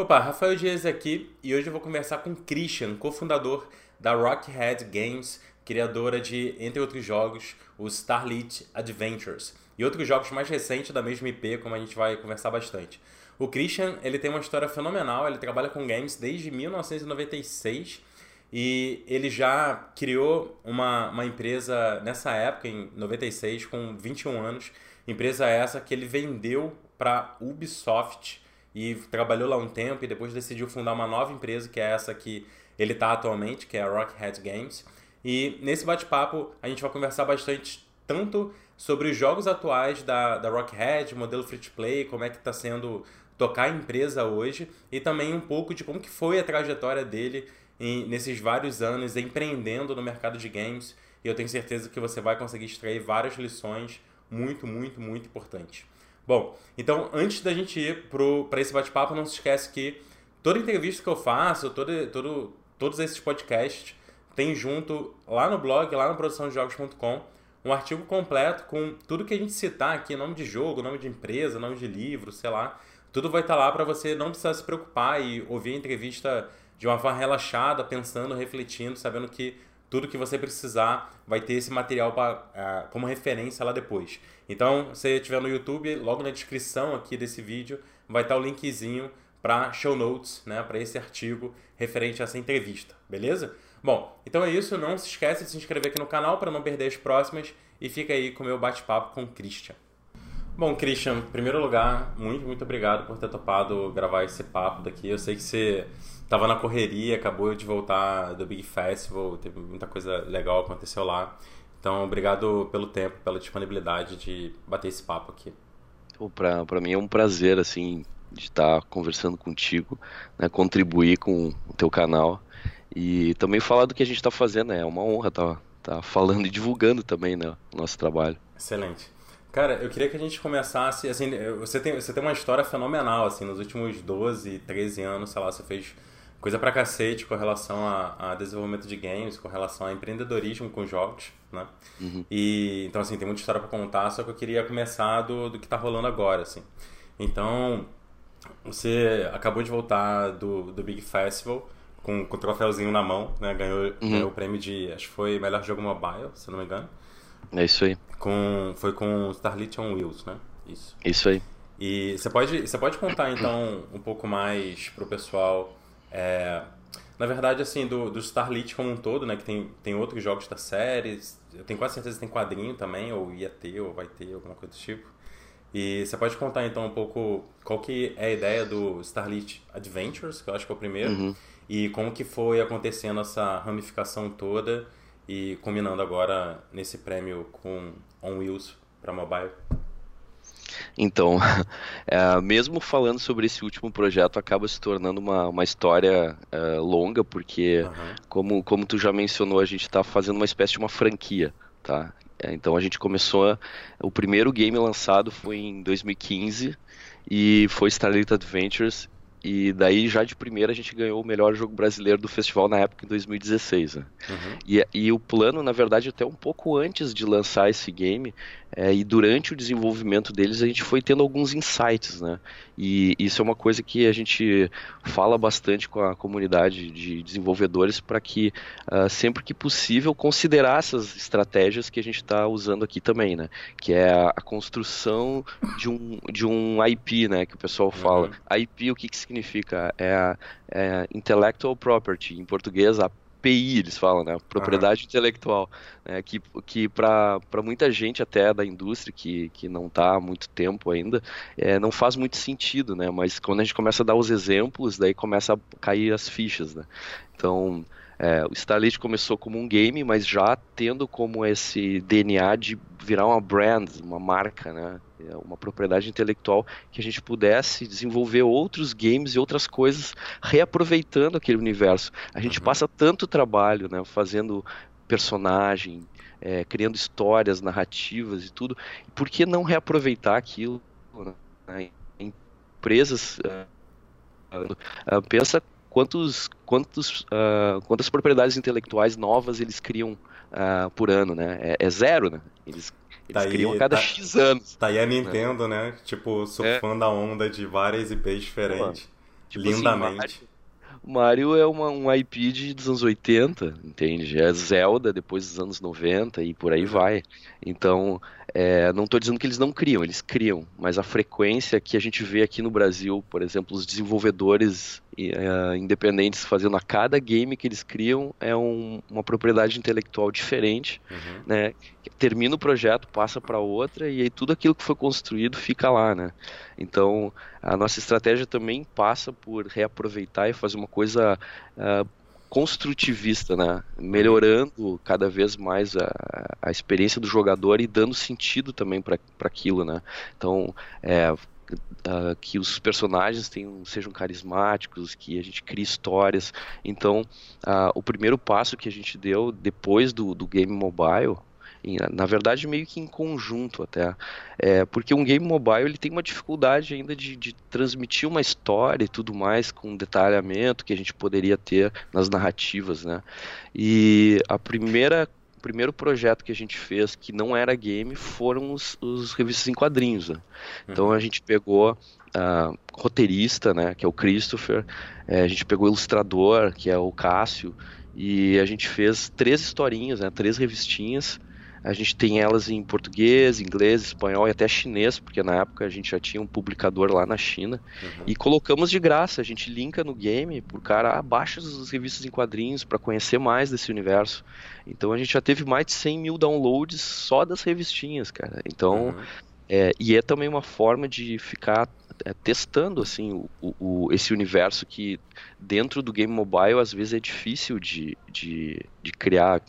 Opa, Rafael Dias aqui e hoje eu vou conversar com Christian, cofundador da Rockhead Games, criadora de, entre outros jogos, o Starlit Adventures e outros jogos mais recentes da mesma IP, como a gente vai conversar bastante. O Christian, ele tem uma história fenomenal, ele trabalha com games desde 1996 e ele já criou uma, uma empresa nessa época, em 96, com 21 anos. Empresa essa que ele vendeu para Ubisoft e trabalhou lá um tempo e depois decidiu fundar uma nova empresa, que é essa que ele está atualmente, que é a Rockhead Games. E nesse bate-papo a gente vai conversar bastante tanto sobre os jogos atuais da, da Rockhead, modelo free to play, como é que está sendo tocar a empresa hoje e também um pouco de como que foi a trajetória dele em, nesses vários anos empreendendo no mercado de games e eu tenho certeza que você vai conseguir extrair várias lições muito, muito, muito importantes. Bom, então antes da gente ir para esse bate-papo, não se esquece que toda entrevista que eu faço, todo, todo, todos esses podcasts, tem junto lá no blog, lá no produçãodejogos.com, um artigo completo com tudo que a gente citar aqui, nome de jogo, nome de empresa, nome de livro, sei lá. Tudo vai estar lá para você não precisar se preocupar e ouvir a entrevista de uma forma relaxada, pensando, refletindo, sabendo que tudo que você precisar vai ter esse material pra, uh, como referência lá depois. Então, se estiver no YouTube, logo na descrição aqui desse vídeo vai estar o linkzinho para show notes, né, para esse artigo referente a essa entrevista, beleza? Bom, então é isso. Não se esqueça de se inscrever aqui no canal para não perder as próximas e fica aí com o meu bate-papo com o Christian. Bom, Christian, em primeiro lugar, muito, muito obrigado por ter topado gravar esse papo daqui. Eu sei que você tava na correria, acabou de voltar do Big Festival, teve muita coisa legal aconteceu lá. Então, obrigado pelo tempo, pela disponibilidade de bater esse papo aqui. Para pra mim é um prazer, assim, de estar conversando contigo, né, contribuir com o teu canal e também falar do que a gente está fazendo, né, é uma honra estar tá, tá falando e divulgando também, né, o nosso trabalho. Excelente. Cara, eu queria que a gente começasse, assim, você tem, você tem uma história fenomenal, assim, nos últimos 12, 13 anos, sei lá, você fez coisa pra cacete com relação a, a, desenvolvimento de games, com relação a empreendedorismo com jogos, né? Uhum. E, então, assim, tem muita história para contar, só que eu queria começar do, do que tá rolando agora, assim. Então, você acabou de voltar do, do Big Festival com, com o troféuzinho na mão, né? Ganhou, uhum. ganhou o prêmio de, acho que foi melhor jogo mobile, se não me engano. É isso aí. Com, foi com Starlit on Wheels, né? Isso. Isso aí. E você pode, você pode contar, então, um pouco mais pro pessoal é, na verdade, assim, do, do Starlit como um todo, né? Que tem, tem outros jogos da série. Eu tenho quase certeza que tem quadrinho também, ou ia ter, ou vai ter, alguma coisa do tipo. E você pode contar então um pouco qual que é a ideia do Starlit Adventures, que eu acho que é o primeiro, uhum. e como que foi acontecendo essa ramificação toda e combinando agora nesse prêmio com On Wheels para mobile. Então, é, mesmo falando sobre esse último projeto, acaba se tornando uma, uma história é, longa, porque, uhum. como, como tu já mencionou, a gente está fazendo uma espécie de uma franquia, tá? É, então a gente começou, o primeiro game lançado foi em 2015 e foi Starlit Adventures e daí, já de primeira, a gente ganhou o melhor jogo brasileiro do festival na época, em 2016. Né? Uhum. E, e, o plano, na verdade, até um pouco antes de lançar esse game, é, e durante o desenvolvimento deles, a gente foi tendo alguns insights. Né? E isso é uma coisa que a gente fala bastante com a comunidade de desenvolvedores para que, uh, sempre que possível, considerar essas estratégias que a gente está usando aqui também, né? que é a, a, construção de um, de um IP, né? que o pessoal fala. Uhum. IP, o que, que significa? É, a, é Intellectual Property, em português, a PI, eles falam, né? Propriedade uhum. intelectual. Né? Que, que para muita gente até da indústria que, que não está há muito tempo ainda, é, não faz muito sentido, né? Mas quando a gente começa a dar os exemplos, daí começa a cair as fichas, né? Então, é, o Starlit começou como um game, mas já tendo como esse DNA de virar uma brand, uma marca, né? É uma propriedade intelectual que a gente pudesse desenvolver outros games e outras coisas reaproveitando aquele universo. A gente uhum. passa tanto trabalho, né, fazendo personagem, é, criando histórias, narrativas e tudo. Por que não reaproveitar aquilo? Né? Empresas uh, uh, pensa quantos, quantos, uh, quantas propriedades intelectuais novas eles criam por ano, né? É, é zero, né? Eles eles tá criam a cada tá, X anos. Tá aí a Nintendo, né? né? Tipo, surfando é. a onda de várias IPs diferentes. Tipo assim, Lindamente. Assim, Mario é uma, um IP de, dos anos 80, entende? É Zelda depois dos anos 90 e por aí vai. Então, é, não estou dizendo que eles não criam, eles criam, mas a frequência que a gente vê aqui no Brasil, por exemplo, os desenvolvedores é, independentes fazendo a cada game que eles criam é um, uma propriedade intelectual diferente, uhum. né? Termina o projeto, passa para outra e aí tudo aquilo que foi construído fica lá, né? Então a nossa estratégia também passa por reaproveitar e fazer uma coisa uh, construtivista, né? Melhorando cada vez mais a, a experiência do jogador e dando sentido também para aquilo, né? Então, é, que os personagens tenham, sejam carismáticos, que a gente crie histórias. Então, o primeiro passo que a gente deu depois do, do game mobile na verdade meio que em conjunto até, é, porque um game mobile ele tem uma dificuldade ainda de, de, transmitir uma história e tudo mais com detalhamento que a gente poderia ter nas narrativas, né? E a primeira o primeiro projeto que a gente fez que não era game foram os, os revistas em quadrinhos. Né? Então uhum. a gente pegou uh, roteirista, né, que é o Christopher, é, a gente pegou ilustrador, que é o Cássio, e a gente fez três historinhas, né, três revistinhas a gente tem elas em português, inglês, espanhol e até chinês, porque na época a gente já tinha um publicador lá na China. Uhum. E colocamos de graça, a gente linka no game pro cara, ah, baixa as revistas em quadrinhos para conhecer mais desse universo. Então a gente já teve mais de 100 mil downloads só das revistinhas, cara. Então, uhum. é, e é também uma forma de ficar é, testando assim o, o, esse universo que dentro do game mobile às vezes é difícil de, de, de criar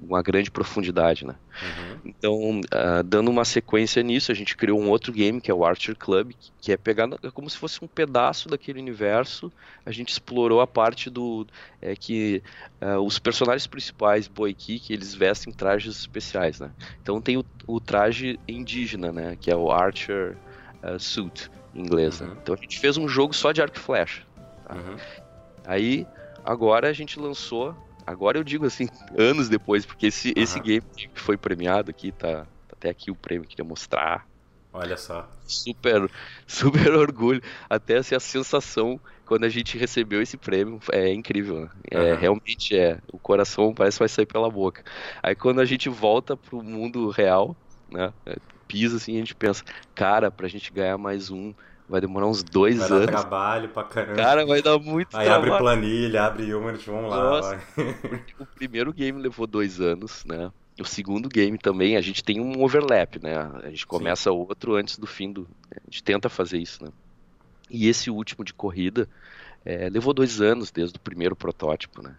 uma grande profundidade, né? Uhum. Então, uh, dando uma sequência nisso, a gente criou um outro game que é o Archer Club, que é pegar é como se fosse um pedaço daquele universo. A gente explorou a parte do é que uh, os personagens principais Boiki, eles vestem trajes especiais, né? Então tem o, o traje indígena, né? Que é o Archer uh, Suit em inglês. Né? Uhum. Né? Então a gente fez um jogo só de arco e flecha. Tá? Uhum. Aí agora a gente lançou Agora eu digo assim, anos depois, porque esse, uhum. esse game que foi premiado aqui, tá, tá até aqui o prêmio, queria mostrar. Olha só. Super, super orgulho. Até assim, a sensação quando a gente recebeu esse prêmio é incrível. Né? É, uhum. Realmente é. O coração parece que vai sair pela boca. Aí quando a gente volta pro mundo real, né? Pisa assim, a gente pensa, cara, pra gente ganhar mais um, Vai demorar uns dois vai anos. Vai dar trabalho pra caramba. Cara, vai dar muito Aí trabalho. abre planilha, abre Unity, vamos lá. Nossa, o primeiro game levou dois anos, né? O segundo game também, a gente tem um overlap, né? A gente começa Sim. outro antes do fim do. A gente tenta fazer isso, né? E esse último de corrida é, levou dois anos desde o primeiro protótipo, né?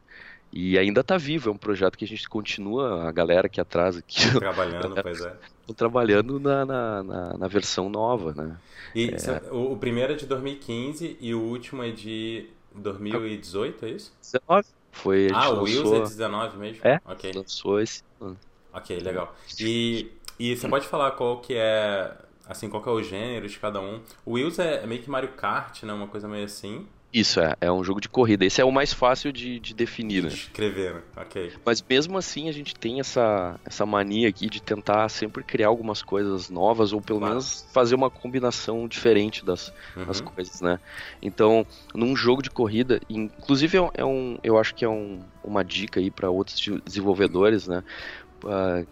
E ainda está vivo, é um projeto que a gente continua, a galera aqui atrás aqui. Trabalhando, pois é. Estão trabalhando na, na, na, na, versão nova, né? E é... o, o, primeiro é de 2015 e o último é de 2018, é isso? 19. Foi, ah, o Wheels é 19 mesmo? É, okay. lançou esse ano. Ok, legal. E, e você pode falar qual que é, assim, qual que é o gênero de cada um? O Wheels é meio que Mario Kart, né? Uma coisa meio assim. Isso, é. É um jogo de corrida. Esse é o mais fácil de, de definir, né? Escrever, né? Ok. Mas mesmo assim, a gente tem essa, essa mania aqui de tentar sempre criar algumas coisas novas, ou pelo claro. menos fazer uma combinação diferente das, uhum. das coisas, né? Então, num jogo de corrida, inclusive é um, é eu acho que é um, uma dica aí para outros desenvolvedores, né? Uh,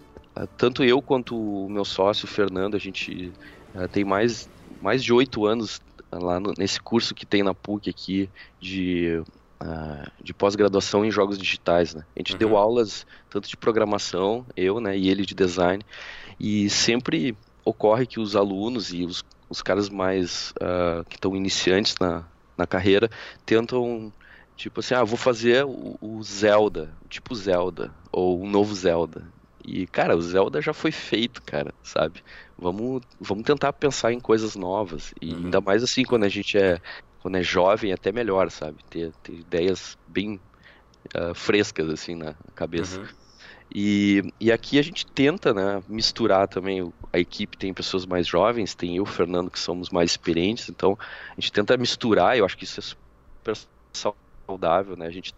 tanto eu quanto o meu sócio, Fernando, a gente uh, tem mais, mais de oito anos lá no, nesse curso que tem na PUC aqui de, uh, de pós-graduação em jogos digitais, né? A gente uhum. deu aulas tanto de programação, eu, né, e ele de design, e sempre ocorre que os alunos e os, os caras mais uh, que estão iniciantes na, na carreira tentam tipo assim, ah, vou fazer o, o Zelda, tipo Zelda, ou o novo Zelda. E, cara, o Zelda já foi feito, cara, sabe? Vamos, vamos tentar pensar em coisas novas. E uhum. ainda mais assim, quando a gente é, quando é jovem, até melhor, sabe? Ter, ter ideias bem uh, frescas, assim, na cabeça. Uhum. E, e aqui a gente tenta né, misturar também. A equipe tem pessoas mais jovens, tem eu e o Fernando que somos mais experientes, então a gente tenta misturar. Eu acho que isso é super saudável, né? A gente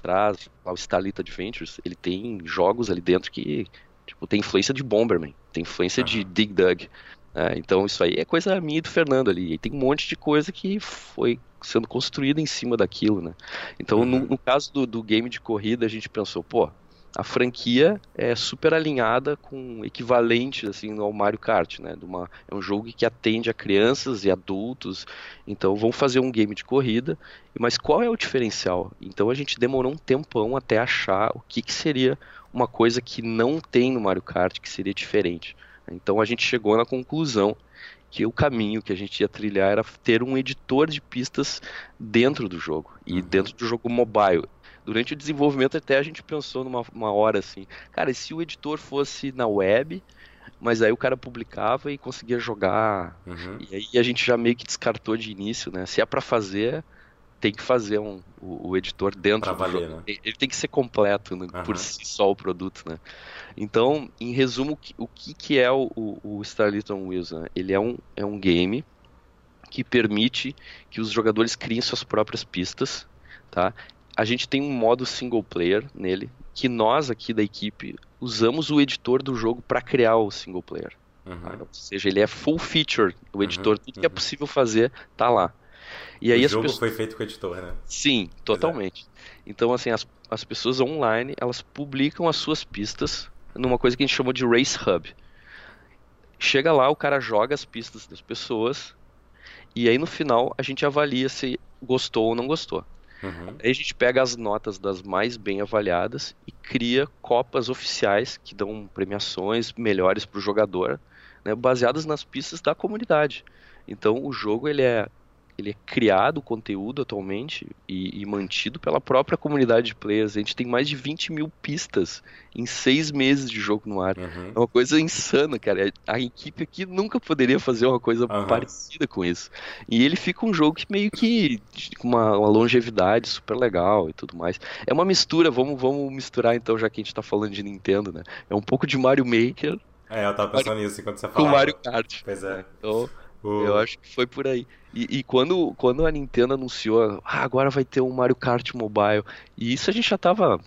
traz o Starlit Adventures, ele tem jogos ali dentro que tipo, tem influência de Bomberman, tem influência uhum. de Dig Dug. É, então isso aí é coisa minha e do Fernando ali. E tem um monte de coisa que foi sendo construída em cima daquilo, né? Então, uhum. no, no, caso do, do game de corrida, a gente pensou, pô, a franquia é super alinhada com equivalentes assim ao Mario Kart, né? Uma, é um jogo que atende a crianças e adultos. Então vamos fazer um game de corrida. Mas qual é o diferencial? Então a gente demorou um tempão até achar o que, que seria uma coisa que não tem no Mario Kart que seria diferente. Então a gente chegou na conclusão que o caminho que a gente ia trilhar era ter um editor de pistas dentro do jogo e uhum. dentro do jogo mobile. Durante o desenvolvimento até a gente pensou numa uma hora assim, cara, e se o editor fosse na web, mas aí o cara publicava e conseguia jogar. Uhum. E aí a gente já meio que descartou de início, né? Se é para fazer, tem que fazer um, o, o editor dentro pra do valer. Né? Ele tem que ser completo né? uhum. por si só o produto, né? Então, em resumo, o que, que é o, o, o Starlit on Wheels? Né? Ele é um, é um game que permite que os jogadores criem suas próprias pistas, tá? A gente tem um modo single player nele, que nós aqui da equipe usamos o editor do jogo para criar o single player. Uhum. Tá? Ou seja, ele é full feature, o editor, uhum. tudo que é uhum. possível fazer tá lá. E aí o jogo pessoas... foi feito com o editor, né? Sim, é. totalmente. Então, assim, as, as pessoas online, elas publicam as suas pistas numa coisa que a gente chamou de Race Hub. Chega lá, o cara joga as pistas das pessoas e aí no final a gente avalia se gostou ou não gostou. Uhum. Aí a gente pega as notas das mais bem avaliadas e cria copas oficiais que dão premiações melhores para o jogador, né, baseadas nas pistas da comunidade. Então o jogo ele é ele é criado conteúdo atualmente e, e, mantido pela própria comunidade de players. A gente tem mais de 20 mil pistas em seis meses de jogo no ar. Uhum. É uma coisa insana, cara. A equipe aqui nunca poderia fazer uma coisa uhum. parecida com isso. E ele fica um jogo que meio que com uma, uma, longevidade super legal e tudo mais. É uma mistura, vamos, vamos misturar então, já que a gente tá falando de Nintendo, né? É um pouco de Mario Maker. É, eu tava pensando Mario... nisso enquanto você falava. Com Mario Kart. Pois é. Então, eu acho que foi por aí. E, e, quando, quando a Nintendo anunciou, ah, agora vai ter um Mario Kart Mobile, e isso a gente já tava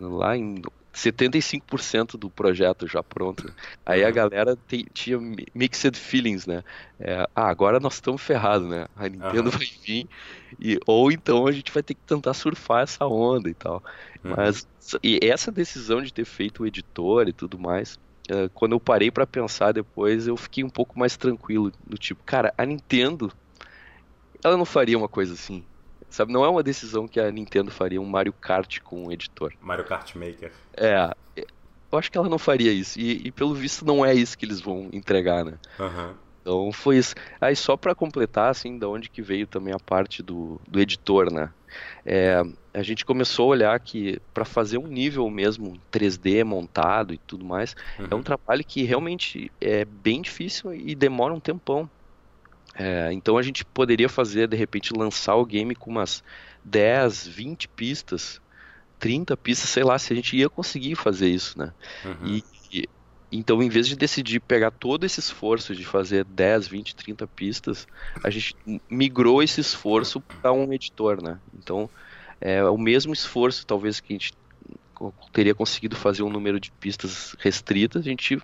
lá em 75% do projeto já pronto. Aí a galera te, tinha mixed feelings, né? É, ah, agora nós estamos ferrados, né? A Nintendo uhum. vai vir, e, ou então a gente vai ter que tentar surfar essa onda e tal. Uhum. Mas e essa decisão de ter feito o editor e tudo mais, uh, quando eu parei para pensar depois, eu fiquei um pouco mais tranquilo. Do tipo, cara, a Nintendo, ela não faria uma coisa assim. Sabe, não é uma decisão que a Nintendo faria um Mario Kart com um editor. Mario Kart Maker. É, eu acho que ela não faria isso. E, e pelo visto não é isso que eles vão entregar, né? Uhum. Então foi isso. Aí só para completar, assim, da onde que veio também a parte do, do editor, né? É, a gente começou a olhar que para fazer um nível mesmo 3D montado e tudo mais, uhum. é um uhum. trabalho que realmente é bem difícil e demora um tempão. É, então a gente poderia fazer, de repente, lançar o game com umas 10, 20 pistas, 30 pistas, sei lá, se a gente ia conseguir fazer isso, né? Uhum. E, e, então, em vez de decidir pegar todo esse esforço de fazer 10, 20, 30 pistas, a gente migrou esse esforço para um editor, né? Então, é o mesmo esforço, talvez, que a gente teria conseguido fazer um número de pistas restritas, a gente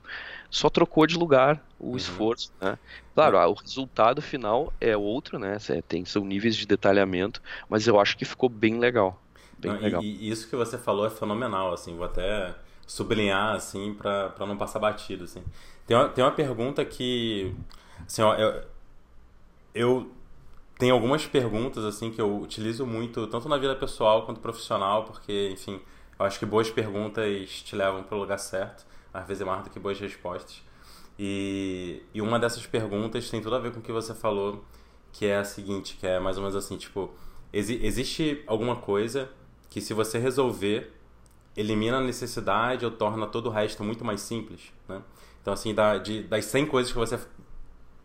só trocou de lugar o uhum. esforço, né? Claro, o resultado final é outro, né? Tem são níveis de detalhamento, mas eu acho que ficou bem legal. Bem não, legal. E, e, isso que você falou é fenomenal, assim, vou até sublinhar, assim, para não passar batido, assim. Tem uma, tem uma pergunta que, assim, ó, eu, eu tenho algumas perguntas, assim, que eu utilizo muito, tanto na vida pessoal quanto profissional, porque, enfim, eu acho que boas perguntas te levam para o lugar certo, às vezes é mais do que boas respostas. E, e uma dessas perguntas tem tudo a ver com o que você falou, que é a seguinte, que é mais ou menos assim, tipo, exi existe alguma coisa que se você resolver, elimina a necessidade ou torna todo o resto muito mais simples, né? Então, assim, da, de, das 100 coisas que você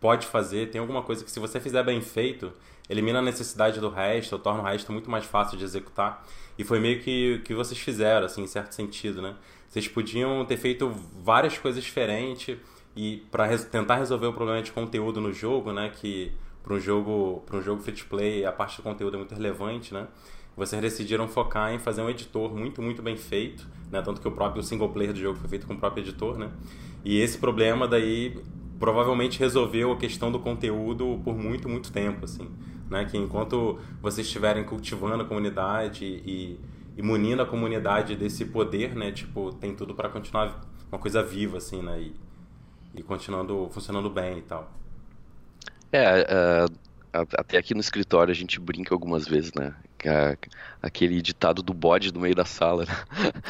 pode fazer, tem alguma coisa que se você fizer bem feito, elimina a necessidade do resto, ou torna o resto muito mais fácil de executar. E foi meio que que vocês fizeram, assim, em certo sentido, né? Vocês podiam ter feito várias coisas diferentes e para res tentar resolver o problema de conteúdo no jogo, né? Que para um jogo para um jogo free to play a parte do conteúdo é muito relevante, né? Vocês decidiram focar em fazer um editor muito muito bem feito, né? Tanto que o próprio single player do jogo foi feito com o próprio editor, né? E esse problema daí provavelmente resolveu a questão do conteúdo por muito, muito tempo, assim. Né? Que enquanto vocês estiverem cultivando a comunidade e, e munindo a comunidade desse poder, né? Tipo, tem tudo para continuar uma coisa viva, assim, né? E, e continuando, funcionando bem e tal. É, uh, até aqui no escritório a gente brinca algumas vezes, né? Aquele ditado do bode no meio da sala, né?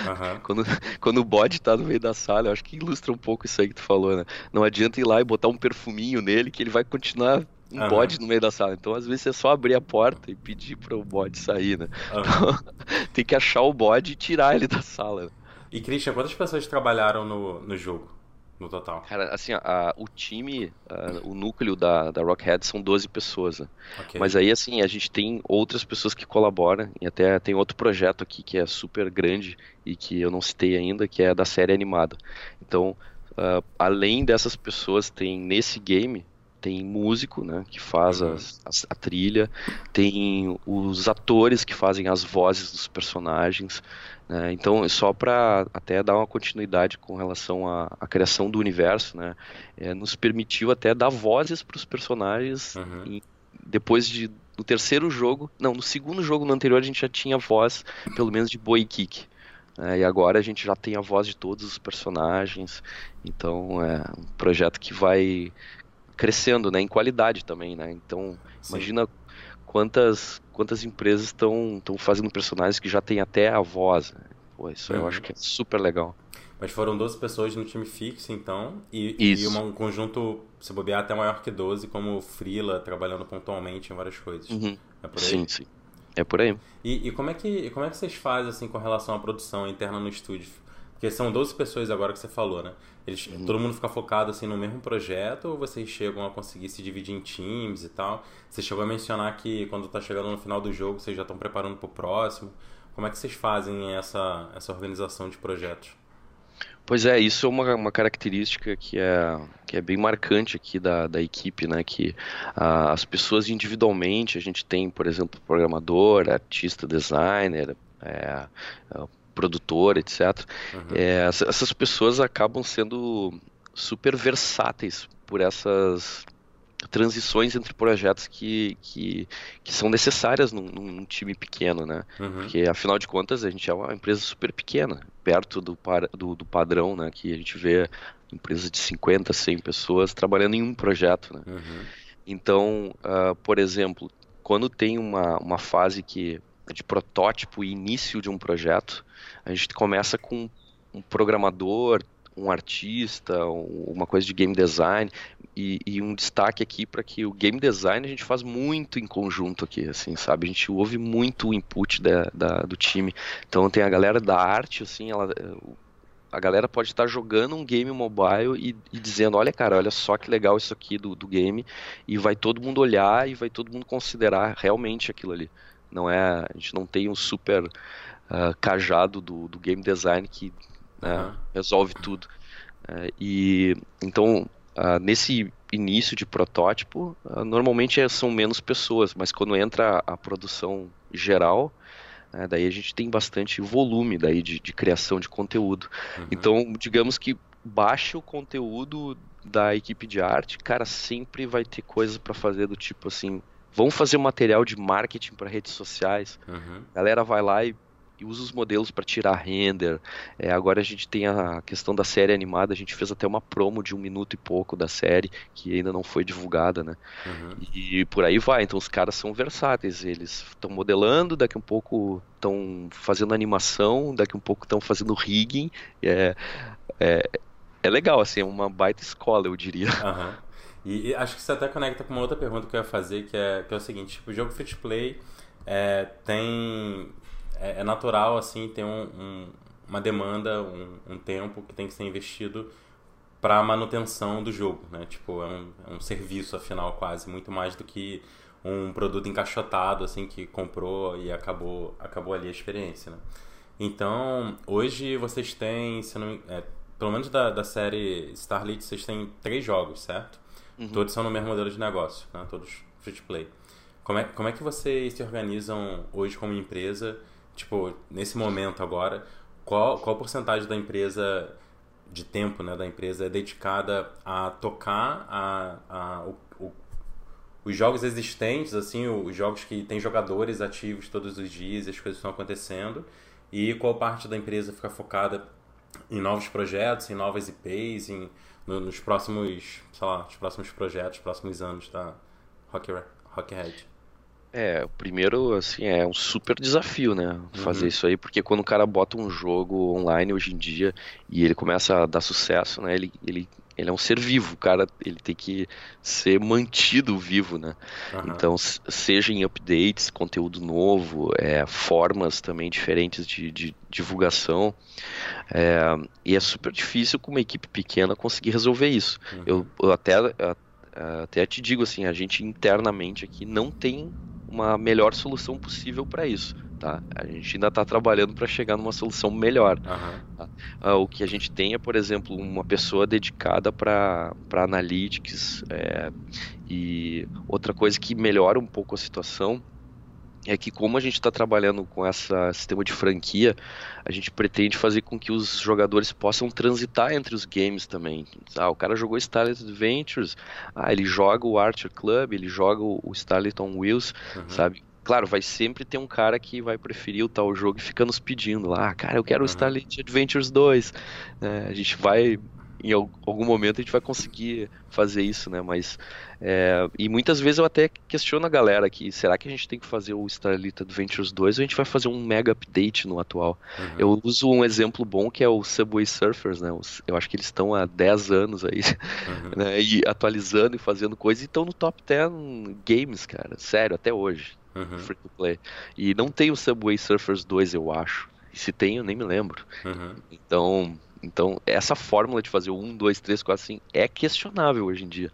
Uhum. quando, quando o bode tá no meio da sala, eu acho que ilustra um pouco isso aí que tu falou, né? Não adianta ir lá e botar um perfuminho nele que ele vai continuar um uhum. bode no meio da sala. Então, às vezes, é só abrir a porta e pedir para o bode sair, né? Uhum. Então, tem que achar o bode e tirar ele da sala. E, Christian, quantas pessoas trabalharam no, no jogo? No total? Cara, assim, a, o time, a, o núcleo da, da Rockhead são 12 pessoas. Né? Okay. Mas aí, assim, a gente tem outras pessoas que colaboram e até tem outro projeto aqui que é super grande e que eu não citei ainda, que é da série animada. Então, uh, além dessas pessoas, tem nesse game tem músico, né, que faz uhum. as, a trilha, tem os atores que fazem as vozes dos personagens, né? Então, só para até dar uma continuidade com relação à, à criação do universo, né? É, nos permitiu até dar vozes para os personagens. Uhum. E depois de, do terceiro jogo, não, no segundo jogo no anterior a gente já tinha voz, pelo menos de Boy Kick. É, e agora a gente já tem a voz de todos os personagens. Então, é um projeto que vai crescendo, né, em qualidade também, né? Então, Sim. imagina quantas, quantas empresas estão fazendo personagens que já tem até a voz. Né? Pô, isso uhum. eu acho que é super legal. Mas foram 12 pessoas no time fixo, então, e, e uma, um conjunto, se bobear, até maior que 12, como Freela, trabalhando pontualmente em várias coisas. Uhum. É por aí? Sim, sim. É por aí. E, e, como, é que, como é que vocês fazem, assim, com relação à produção interna no estúdio? Porque são 12 pessoas agora que você falou, né? Eles, uhum. Todo mundo fica focado assim no mesmo projeto ou vocês chegam a conseguir se dividir em times e tal? Você chegou a mencionar que quando está chegando no final do jogo vocês já estão preparando para o próximo. Como é que vocês fazem essa, essa organização de projetos? Pois é, isso é uma, uma característica que é, que é bem marcante aqui da, da equipe, né? Que ah, as pessoas individualmente, a gente tem, por exemplo, programador, artista, designer, é, produtor, etc. Uhum. É, essas pessoas acabam sendo super versáteis por essas transições entre projetos que, que, que são necessárias num, num, time pequeno, né? Uhum. Porque, afinal de contas, a gente é uma empresa super pequena, perto do, do, do padrão, né? Que a gente vê empresas de 50, 100 pessoas trabalhando em um projeto, né? Uhum. Então, uh, por exemplo, quando tem uma, uma fase que de protótipo e início de um projeto, a gente começa com um programador, um artista, uma coisa de game design e, e um destaque aqui para que o game design a gente faz muito em conjunto aqui, assim, sabe? A gente ouve muito o input da, da do time. Então tem a galera da arte, assim, ela, a galera pode estar jogando um game mobile e, e, dizendo, olha cara, olha só que legal isso aqui do, do game e vai todo mundo olhar e vai todo mundo considerar realmente aquilo ali. Não é, a gente não tem um super uh, cajado do, do, game design que né, resolve tudo. Uh, e então uh, nesse início de protótipo, normalmente é, são menos pessoas, mas quando entra a, a produção geral, né, daí a gente tem bastante volume daí de, de criação de conteúdo. Uhum. Então, digamos que baixa o conteúdo da equipe de arte, cara, sempre vai ter coisas para fazer do tipo assim, vamos fazer um material de marketing para redes sociais. Uhum. A galera vai lá e, e usa os modelos para tirar render. É, agora a gente tem a questão da série animada, a gente fez até uma promo de um minuto e pouco da série, que ainda não foi divulgada, né? Uhum. E, e por aí vai. Então os caras são versáteis, eles estão modelando, daqui a um pouco estão fazendo animação, daqui a um pouco estão fazendo rigging. É, é, é legal, assim, é uma baita escola, eu diria. Uhum. E, e, acho que isso até conecta com uma outra pergunta que eu ia fazer, que é, que é o seguinte, tipo, o jogo free to play é, tem... É, é, natural, assim, ter um, um, uma demanda, um, um, tempo que tem que ser investido para manutenção do jogo, né? Tipo, é um, é um serviço, afinal, quase, muito mais do que um produto encaixotado, assim, que comprou e acabou, acabou ali a experiência, né? Então, hoje vocês têm, se não, é, pelo menos da, da série Starlit, vocês têm três jogos, certo? Uhum. Todos são no mesmo modelo de negócio, né? todos free to play. Como é, como é que vocês se organizam hoje como empresa? Tipo, nesse momento agora, qual, qual porcentagem da empresa de tempo né, da empresa é dedicada a tocar a, a, o, o, os jogos existentes, assim, os jogos que tem jogadores ativos todos os dias e as coisas estão acontecendo, e qual parte da empresa fica focada em novos projetos, em novas IPs, em, no, nos próximos, sei lá, nos próximos projetos, próximos anos da Rock, Rockhead. É, o primeiro, assim, é um super desafio, né? Fazer uhum. isso aí, porque quando o cara bota um jogo online hoje em dia e ele começa a dar sucesso, né? Ele, ele, ele é um ser vivo, o cara ele tem que ser mantido vivo, né? Uhum. Então, seja em updates, conteúdo novo, é, formas também diferentes de, de divulgação. É, e é super difícil com uma equipe pequena conseguir resolver isso. Uhum. Eu, eu até, até te digo assim, a gente internamente aqui não tem uma melhor solução possível para isso. Tá? A gente ainda está trabalhando para chegar numa solução melhor. Uhum. Tá? Ah, o que a gente tem é, por exemplo, uma pessoa dedicada para analytics é, e outra coisa que melhora um pouco a situação é que como a gente está trabalhando com esse sistema de franquia, a gente pretende fazer com que os jogadores possam transitar entre os games também. Ah, o cara jogou Starlight Adventures, ah, ele joga o Archer Club, ele joga o Starlight on Wheels, uhum. sabe? Claro, vai sempre ter um cara que vai preferir o tal jogo e fica nos pedindo lá, ah, cara, eu quero uhum. o Starlight Adventures 2. É, a gente vai em algum momento a gente vai conseguir fazer isso, né? Mas é, e muitas vezes eu até questiono a galera aqui, será que a gente tem que fazer o Starlit Adventures 2 ou a gente vai fazer um mega update no atual? Uhum. Eu uso um exemplo bom que é o Subway Surfers, né? Eu acho que eles estão há 10 anos aí, uhum. né? E atualizando e fazendo coisas e estão no top 10 games, cara. Sério, até hoje. Uhum. Free to play. E não tem o Subway Surfers 2, eu acho. E se tem, eu nem me lembro. Uhum. Então, então, essa fórmula de fazer o 1, 2, 3, 4, 5 é questionável hoje em dia.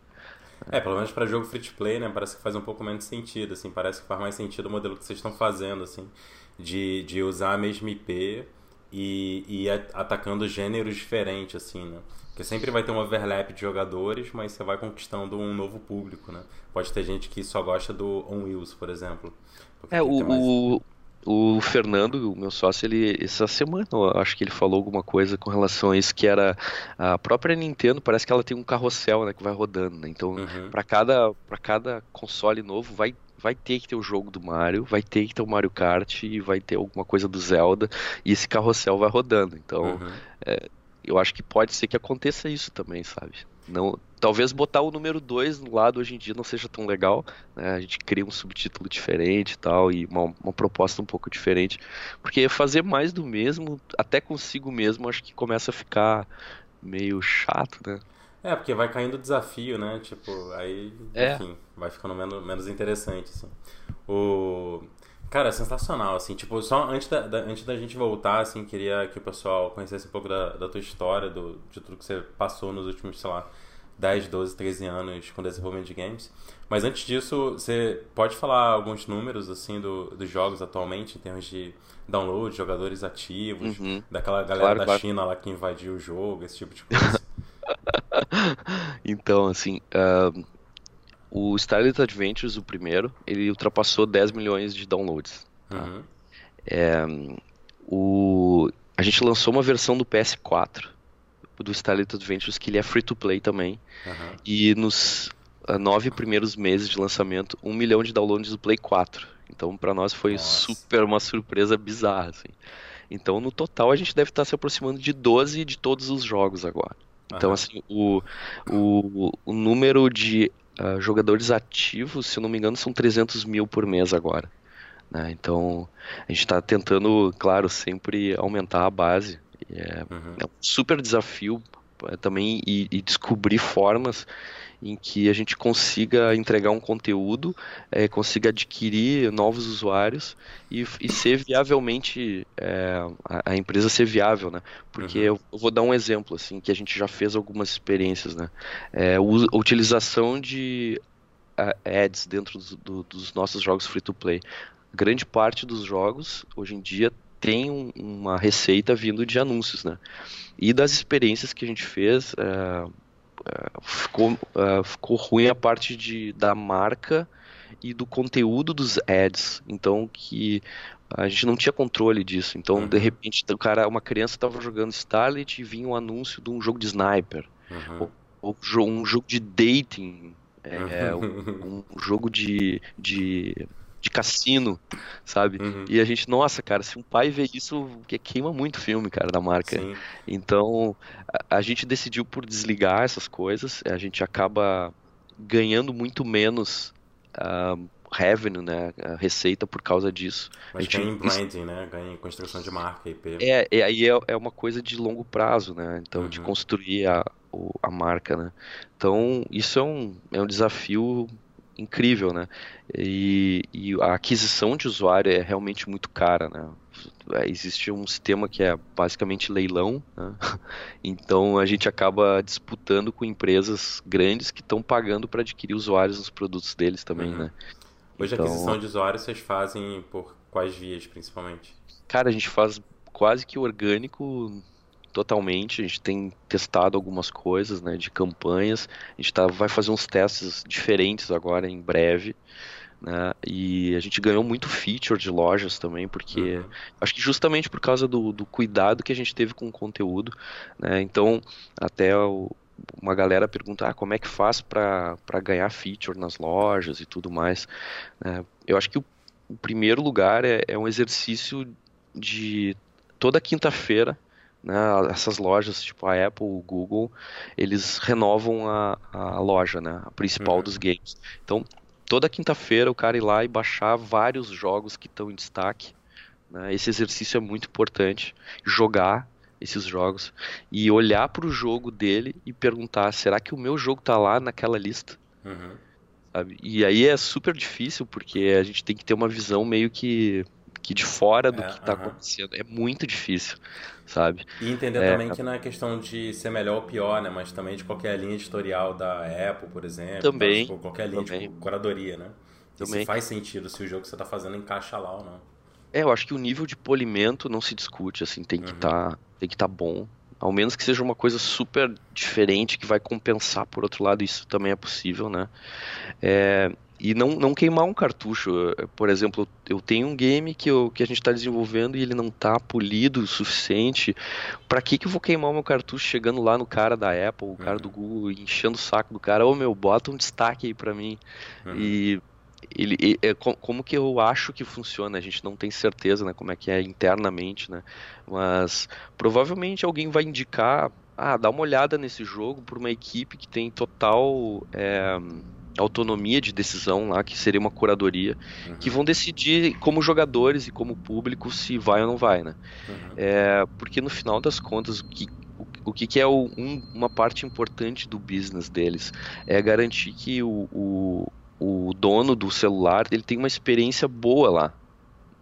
É, pelo menos para jogo free to play, né? Parece que faz um pouco menos sentido, assim. Parece que faz mais sentido o modelo que vocês estão fazendo, assim. De, de usar a mesma IP e, e atacando gêneros diferentes, assim, né? Porque sempre vai ter um overlap de jogadores, mas você vai conquistando um novo público, né? Pode ter gente que só gosta do On Wheels, por exemplo. É, o, mais... o, o Fernando, o meu sócio, ele essa semana, acho que ele falou alguma coisa com relação a isso que era a própria Nintendo, parece que ela tem um carrossel, né, que vai rodando, né? Então, uhum. para cada cada console novo vai vai ter que ter o jogo do Mario, vai ter que ter o Mario Kart e vai ter alguma coisa do Zelda e esse carrossel vai rodando. Então, uhum. é, eu acho que pode ser que aconteça isso também, sabe? Não, talvez botar o número 2 no lado hoje em dia não seja tão legal. Né? A gente cria um subtítulo diferente e tal, e uma, uma, proposta um pouco diferente. Porque fazer mais do mesmo, até consigo mesmo, acho que começa a ficar meio chato, né? É, porque vai caindo o desafio, né? Tipo, aí, é. enfim, vai ficando menos, menos interessante, assim. O... Cara, é sensacional, assim, tipo, só antes da, da, antes da gente voltar, assim, queria que o pessoal conhecesse um pouco da, da tua história, do, de tudo que você passou nos últimos, sei lá, 10, 12, 13 anos com desenvolvimento de games. Mas antes disso, você pode falar alguns números, assim, do, dos jogos atualmente, em termos de download, jogadores ativos, uhum. daquela galera claro, da claro. China lá que invadiu o jogo, esse tipo de coisa? então, assim, uh, o Starlight Adventures, o primeiro, ele ultrapassou 10 milhões de downloads. Tá? Uhum. É, o, a gente lançou uma versão do PS4 do Starlight Adventures que ele é free to play também. Uhum. E nos uh, nove primeiros meses de lançamento, um milhão de downloads do Play 4. Então para nós foi Nossa. super uma surpresa bizarra. Assim. Então no total a gente deve estar se aproximando de 12 de todos os jogos agora. Então, assim, o, o, o número de uh, jogadores ativos, se eu não me engano, são 300 mil por mês agora. Né? Então, a gente está tentando, claro, sempre aumentar a base. É, uhum. é um super desafio é, também e, e descobrir formas em que a gente consiga entregar um conteúdo, é, consiga adquirir novos usuários e, e ser viavelmente é, a, a, empresa ser viável, né? Porque uhum. eu, eu, vou dar um exemplo assim que a gente já fez algumas experiências, né? É, a utilização de ads dentro do, do, dos nossos jogos free to play. Grande parte dos jogos hoje em dia tem um, uma receita vindo de anúncios, né? E das experiências que a gente fez, é, ficou, uh, ficou ruim a parte de, da marca e do conteúdo dos ads. Então que a gente não tinha controle disso. Então, uhum. de repente, o cara, uma criança estava jogando Starlight e vinha um anúncio de um jogo de sniper. Uhum. Ou, ou, um jogo de dating. É, uhum. um, um, jogo de, de, de cassino, sabe? Uhum. E a gente, nossa, cara, se um pai vê isso, que queima muito o filme, cara, da marca. Sim. Então, a, a gente decidiu por desligar essas coisas. A gente acaba ganhando muito menos uh, revenue, né, a receita por causa disso. Mas gente... ganha em branding, né, ganha em construção de marca, IP. É, e aí é, é, uma coisa de longo prazo, né, então uhum. de construir a, a marca, né. Então isso é um, é um desafio incrível, né? E, e, a aquisição de usuário é realmente muito cara, né? É, existe um sistema que é basicamente leilão, né? então a gente acaba disputando com empresas grandes que estão pagando para adquirir usuários nos produtos deles também, uhum. né? Hoje então, a aquisição de usuários vocês fazem por quais vias, principalmente? Cara, a gente faz quase que orgânico totalmente. A gente tem testado algumas coisas, né, de campanhas. A gente tá, vai fazer uns testes diferentes agora em breve. Né, e a gente ganhou muito feature de lojas também, porque uhum. acho que justamente por causa do, do, cuidado que a gente teve com o conteúdo. Né, então, até o, uma galera pergunta ah, como é que faz para ganhar feature nas lojas e tudo mais. É, eu acho que o, o primeiro lugar é, é, um exercício de toda quinta-feira. Né, essas lojas, tipo a Apple, o Google, eles renovam a, a loja, né, a principal uhum. dos games. Então, toda quinta-feira o cara ir lá e baixar vários jogos que estão em destaque. Né, esse exercício é muito importante. Jogar esses jogos e olhar para o jogo dele e perguntar: será que o meu jogo tá lá naquela lista? Uhum. E aí é super difícil porque a gente tem que ter uma visão meio que, que de fora do é, que está uhum. acontecendo. É muito difícil, sabe? E entender é, também que não é questão de ser melhor ou pior, né? Mas também de qualquer linha editorial da Apple, por exemplo. Também. Tá? qualquer linha também. de curadoria, né? Também. se faz sentido se o jogo que você está fazendo encaixa lá ou não. É, eu acho que o nível de polimento não se discute, assim, tem que estar uhum. tá, tem que estar tá bom. Ao menos que seja uma coisa super diferente que vai compensar por outro lado, isso também é possível, né? É, e não, não queimar um cartucho. Por exemplo, eu tenho um game que, eu, que a gente está desenvolvendo e ele não está polido o suficiente. Para que, que eu vou queimar o meu cartucho chegando lá no cara da Apple, o cara uhum. do Google, enchendo o saco do cara? Ô oh, meu, bota um destaque aí para mim. Uhum. E ele, é, como que eu acho que funciona, a gente não tem certeza, né, como é que é internamente, né, mas provavelmente alguém vai indicar, ah, dá uma olhada nesse jogo por uma equipe que tem total é, autonomia de decisão lá, que seria uma curadoria, uhum. que vão decidir como jogadores e como público se vai ou não vai, né, uhum. é, porque no final das contas, o que o que, que é o, um, uma parte importante do business deles é garantir que o, o, o dono do celular ele tem uma experiência boa lá.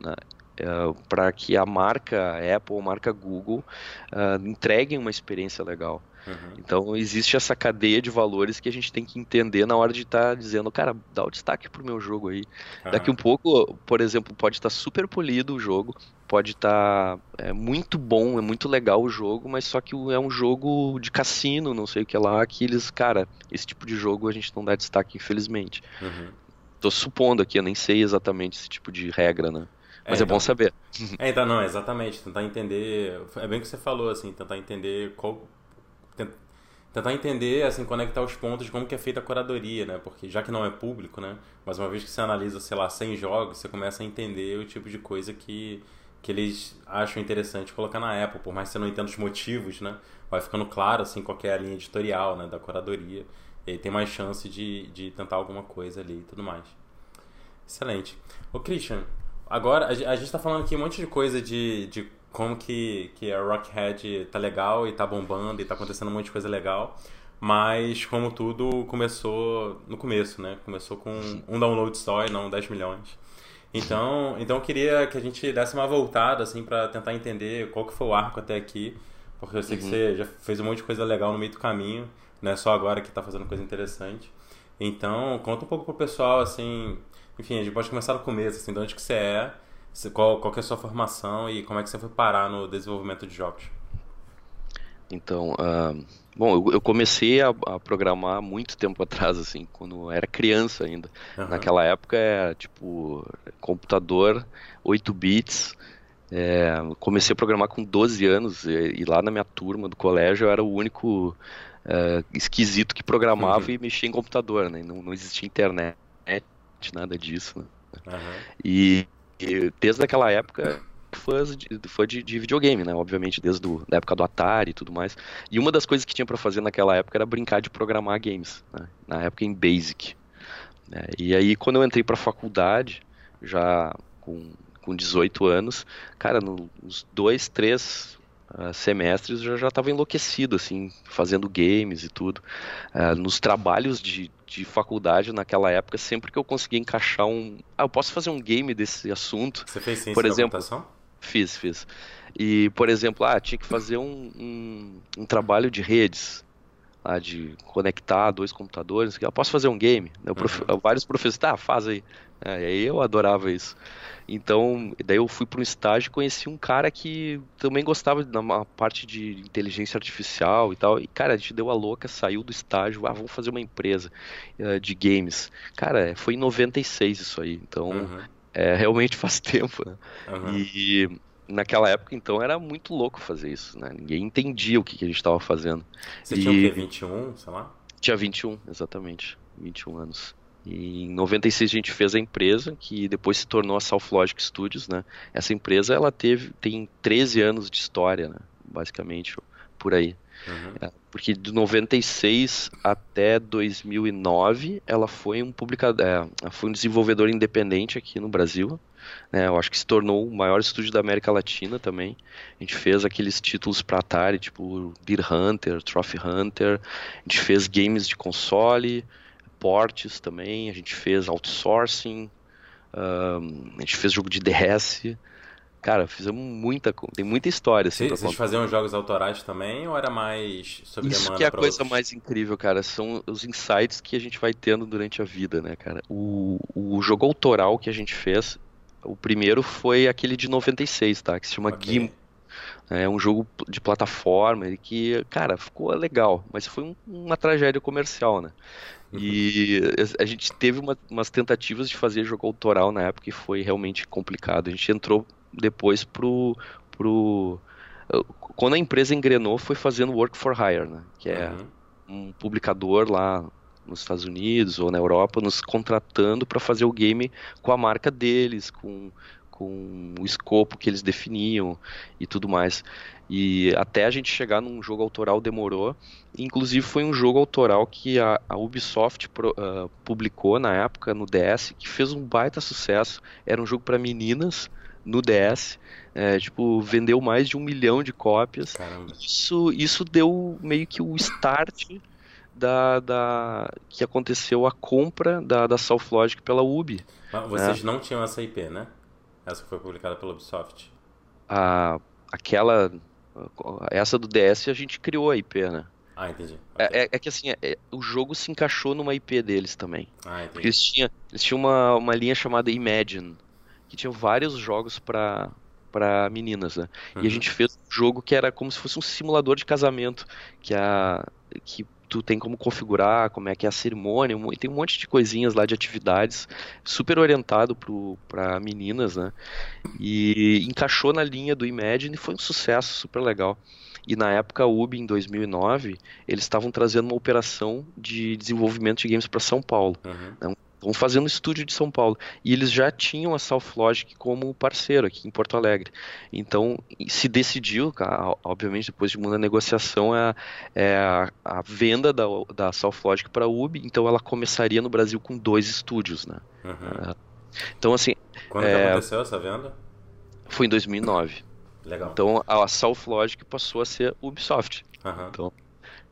Né? Uh, para que a marca Apple, a marca Google uh, entreguem uma experiência legal. Uhum. Então existe essa cadeia de valores que a gente tem que entender na hora de estar tá dizendo, cara, dá o destaque pro meu jogo aí. Uhum. Daqui um pouco, por exemplo, pode estar tá super polido o jogo, pode estar tá, é, muito bom, é muito legal o jogo, mas só que é um jogo de cassino, não sei o que lá, que eles, cara, esse tipo de jogo a gente não dá destaque, infelizmente. Uhum. Tô supondo aqui, eu nem sei exatamente esse tipo de regra, né? Mas é, é bom então, saber. É, então, não, exatamente. Tentar entender. É bem o que você falou, assim, tentar entender qual tentar entender, assim, conectar os pontos de como que é feita a curadoria, né? Porque já que não é público, né? Mas uma vez que você analisa, sei lá, 100 jogos, você começa a entender o tipo de coisa que, que eles acham interessante colocar na Apple, por mais que você não entenda os motivos, né? Vai ficando claro, assim, qual é a linha editorial, né? Da curadoria. E aí tem mais chance de, de tentar alguma coisa ali e tudo mais. Excelente. Ô, Christian, agora a gente está falando aqui um monte de coisa de, de como que, que a Rockhead tá legal e tá bombando e tá acontecendo um monte de coisa legal. Mas, como tudo, começou no começo, né? Começou com um download só e não 10 milhões. Então, então eu queria que a gente desse uma voltada, assim, para tentar entender qual que foi o arco até aqui. Porque eu sei uhum. que você já fez um monte de coisa legal no meio do caminho, não é só agora que tá fazendo coisa interessante. Então, conta um pouco pro pessoal, assim... Enfim, a gente pode começar no começo, assim, de onde que você é qual, qual é a sua formação e como é que você foi parar no desenvolvimento de jogos? Então, uh, bom, eu, eu comecei a, a, programar muito tempo atrás, assim, quando era criança ainda. Uhum. Naquela época, é, tipo, computador, 8 bits, é, comecei a programar com 12 anos e, e, lá na minha turma do colégio eu era o único é, esquisito que programava uhum. e mexia em computador, né? Não, não existia internet, nada disso. Né? Uhum. E, desde aquela época fã de, fã de, de, videogame, né? Obviamente desde a época do Atari e tudo mais. E uma das coisas que tinha para fazer naquela época era brincar de programar games, né? na época em Basic. Né? E aí quando eu entrei para faculdade, já com com 18 anos, cara, nos dois, três uh, semestres eu já estava enlouquecido, assim, fazendo games e tudo. Uh, nos trabalhos de, de faculdade naquela época, sempre que eu conseguia encaixar um. Ah, eu posso fazer um game desse assunto. Você fez ciência por exemplo? Fiz, fiz. E, por exemplo, ah, tinha que fazer um, um, um trabalho de redes. Ah, de conectar dois computadores, eu posso fazer um game? Prof... Uhum. Vários professores, tá, faz aí. É, eu adorava isso. Então, daí eu fui para um estágio e conheci um cara que também gostava da parte de inteligência artificial e tal. E, cara, a gente deu a louca, saiu do estágio, ah, vamos fazer uma empresa uh, de games. Cara, foi em 96 isso aí. Então, uhum. é, realmente faz tempo, né? Uhum. E naquela época, então, era muito louco fazer isso, né? Ninguém entendia o que, que a gente estava fazendo. Você e... tinha o quê? 21, sei lá? Tinha 21, exatamente. 21 anos. E em 96 a gente fez a empresa, que depois se tornou a South Logic Studios, né? Essa empresa, ela teve, tem 13 anos de história, né? Basicamente, por aí. Uhum. É, porque de 96 até 2009 ela foi um publicador, é, foi um desenvolvedor independente aqui no Brasil. Né, eu acho que se tornou o maior estúdio da América Latina também. A gente fez aqueles títulos para Atari, tipo Deer Hunter, Trophy Hunter. A gente fez games de console, portes também, a gente fez outsourcing, um, a gente fez jogo de DS. Cara, fizemos muita, tem muita história. Assim, Vocês faziam jogos autorais também ou era mais sobre Isso que é a coisa outros? mais incrível, cara, são os insights que a gente vai tendo durante a vida, né, cara. O, o jogo autoral que a gente fez, o primeiro foi aquele de 96, tá, que se chama okay. Gim. É um jogo de plataforma que, cara, ficou legal, mas foi um, uma tragédia comercial, né? E a gente teve uma, umas tentativas de fazer jogo autoral na época e foi realmente complicado. A gente entrou depois pro. pro quando a empresa engrenou, foi fazendo Work for Hire, né? Que é uhum. um publicador lá nos Estados Unidos ou na Europa nos contratando para fazer o game com a marca deles, com, com o escopo que eles definiam e tudo mais. E até a gente chegar num jogo autoral demorou. Inclusive foi um jogo autoral que a, a Ubisoft pro, uh, publicou na época no DS, que fez um baita sucesso. Era um jogo para meninas no DS. É, tipo, vendeu mais de um milhão de cópias. Caramba. Isso, isso deu meio que o start da, da que aconteceu a compra da, da Logic pela Ubi. Mas vocês né? não tinham essa IP, né? Essa foi publicada pela Ubisoft. A, aquela essa do DS a gente criou a IP, né? Ah, entendi. É, okay. É, é, que assim, é, o jogo se encaixou numa IP deles também. Ah, entendi. Porque eles tinham, eles tinham uma, uma linha chamada Imagine, que tinha vários jogos para para meninas, né? Uhum. E a uhum. gente fez um jogo que era como se fosse um simulador de casamento, que a que tu tem como configurar como é que é a cerimônia, tem um monte de coisinhas lá de atividades, super orientado para meninas, né? E encaixou na linha do Imagine e foi um sucesso super legal. E na época, a UB, em 2009, eles estavam trazendo uma operação de desenvolvimento de games para São Paulo. Uhum. Né? Estão fazendo estúdio de São Paulo. E eles já tinham a South Logic como parceiro aqui em Porto Alegre. Então, se decidiu, obviamente, depois de uma negociação, é, é a, a, venda da, da South Logic para a UB. Então, ela começaria no Brasil com dois estúdios, né? Uhum. É, então, assim... Quando é, aconteceu essa venda? Foi em 2009. Legal. Então, a South Logic passou a ser Ubisoft. Uhum. Então,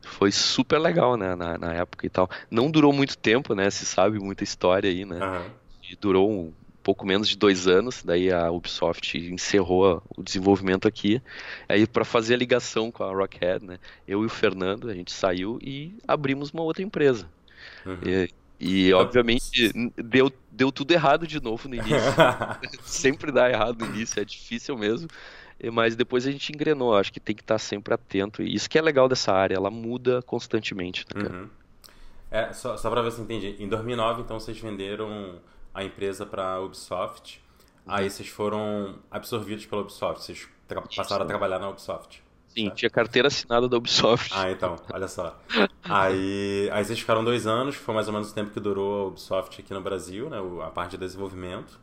foi super legal, né, na, na, época e tal. Não durou muito tempo, né, se sabe muita história aí, né. Uhum. E durou um pouco menos de dois anos, daí a Ubisoft encerrou o desenvolvimento aqui. Aí para fazer a ligação com a Rockhead, né, eu e o Fernando, a gente saiu e abrimos uma outra empresa. Uhum. E, e obviamente deu, deu tudo errado de novo no início. Sempre dá errado no início, é difícil mesmo. Mas depois a gente engrenou. Acho que tem que estar sempre atento. E isso que é legal dessa área, ela muda constantemente. Né, uhum. É, só, só para ver se entendi. Em 2009, então, vocês venderam a empresa para a Ubisoft. Uhum. Aí vocês foram absorvidos pela Ubisoft. Vocês passaram a trabalhar na Ubisoft. Sim, tinha carteira assinada da Ubisoft. Ah, então, olha só. aí, aí vocês ficaram dois anos, foi mais ou menos o tempo que durou a Ubisoft aqui no Brasil, né? A parte de desenvolvimento.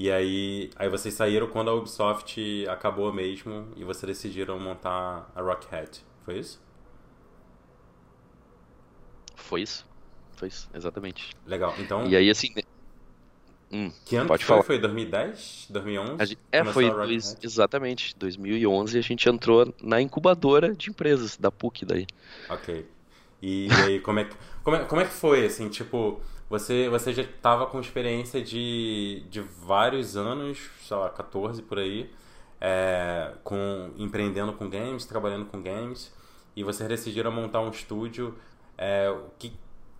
E aí, aí vocês saíram quando a Ubisoft acabou mesmo e vocês decidiram montar a Rockhead. Foi isso? Foi isso. Foi isso, exatamente. Legal. Então. E aí, assim, Hum, que ano pode que foi? Falar. Foi 2010? 2011? Gente, é, foi dois, exatamente. 2011 a gente entrou na incubadora de empresas da PUC daí. Ok. E, e aí, como é, que, como, é, como é que foi, assim, tipo, você, você já estava com experiência de, de vários anos, sei lá, 14 por aí, é, com, empreendendo com games, trabalhando com games, e vocês decidiram montar um estúdio, é, que,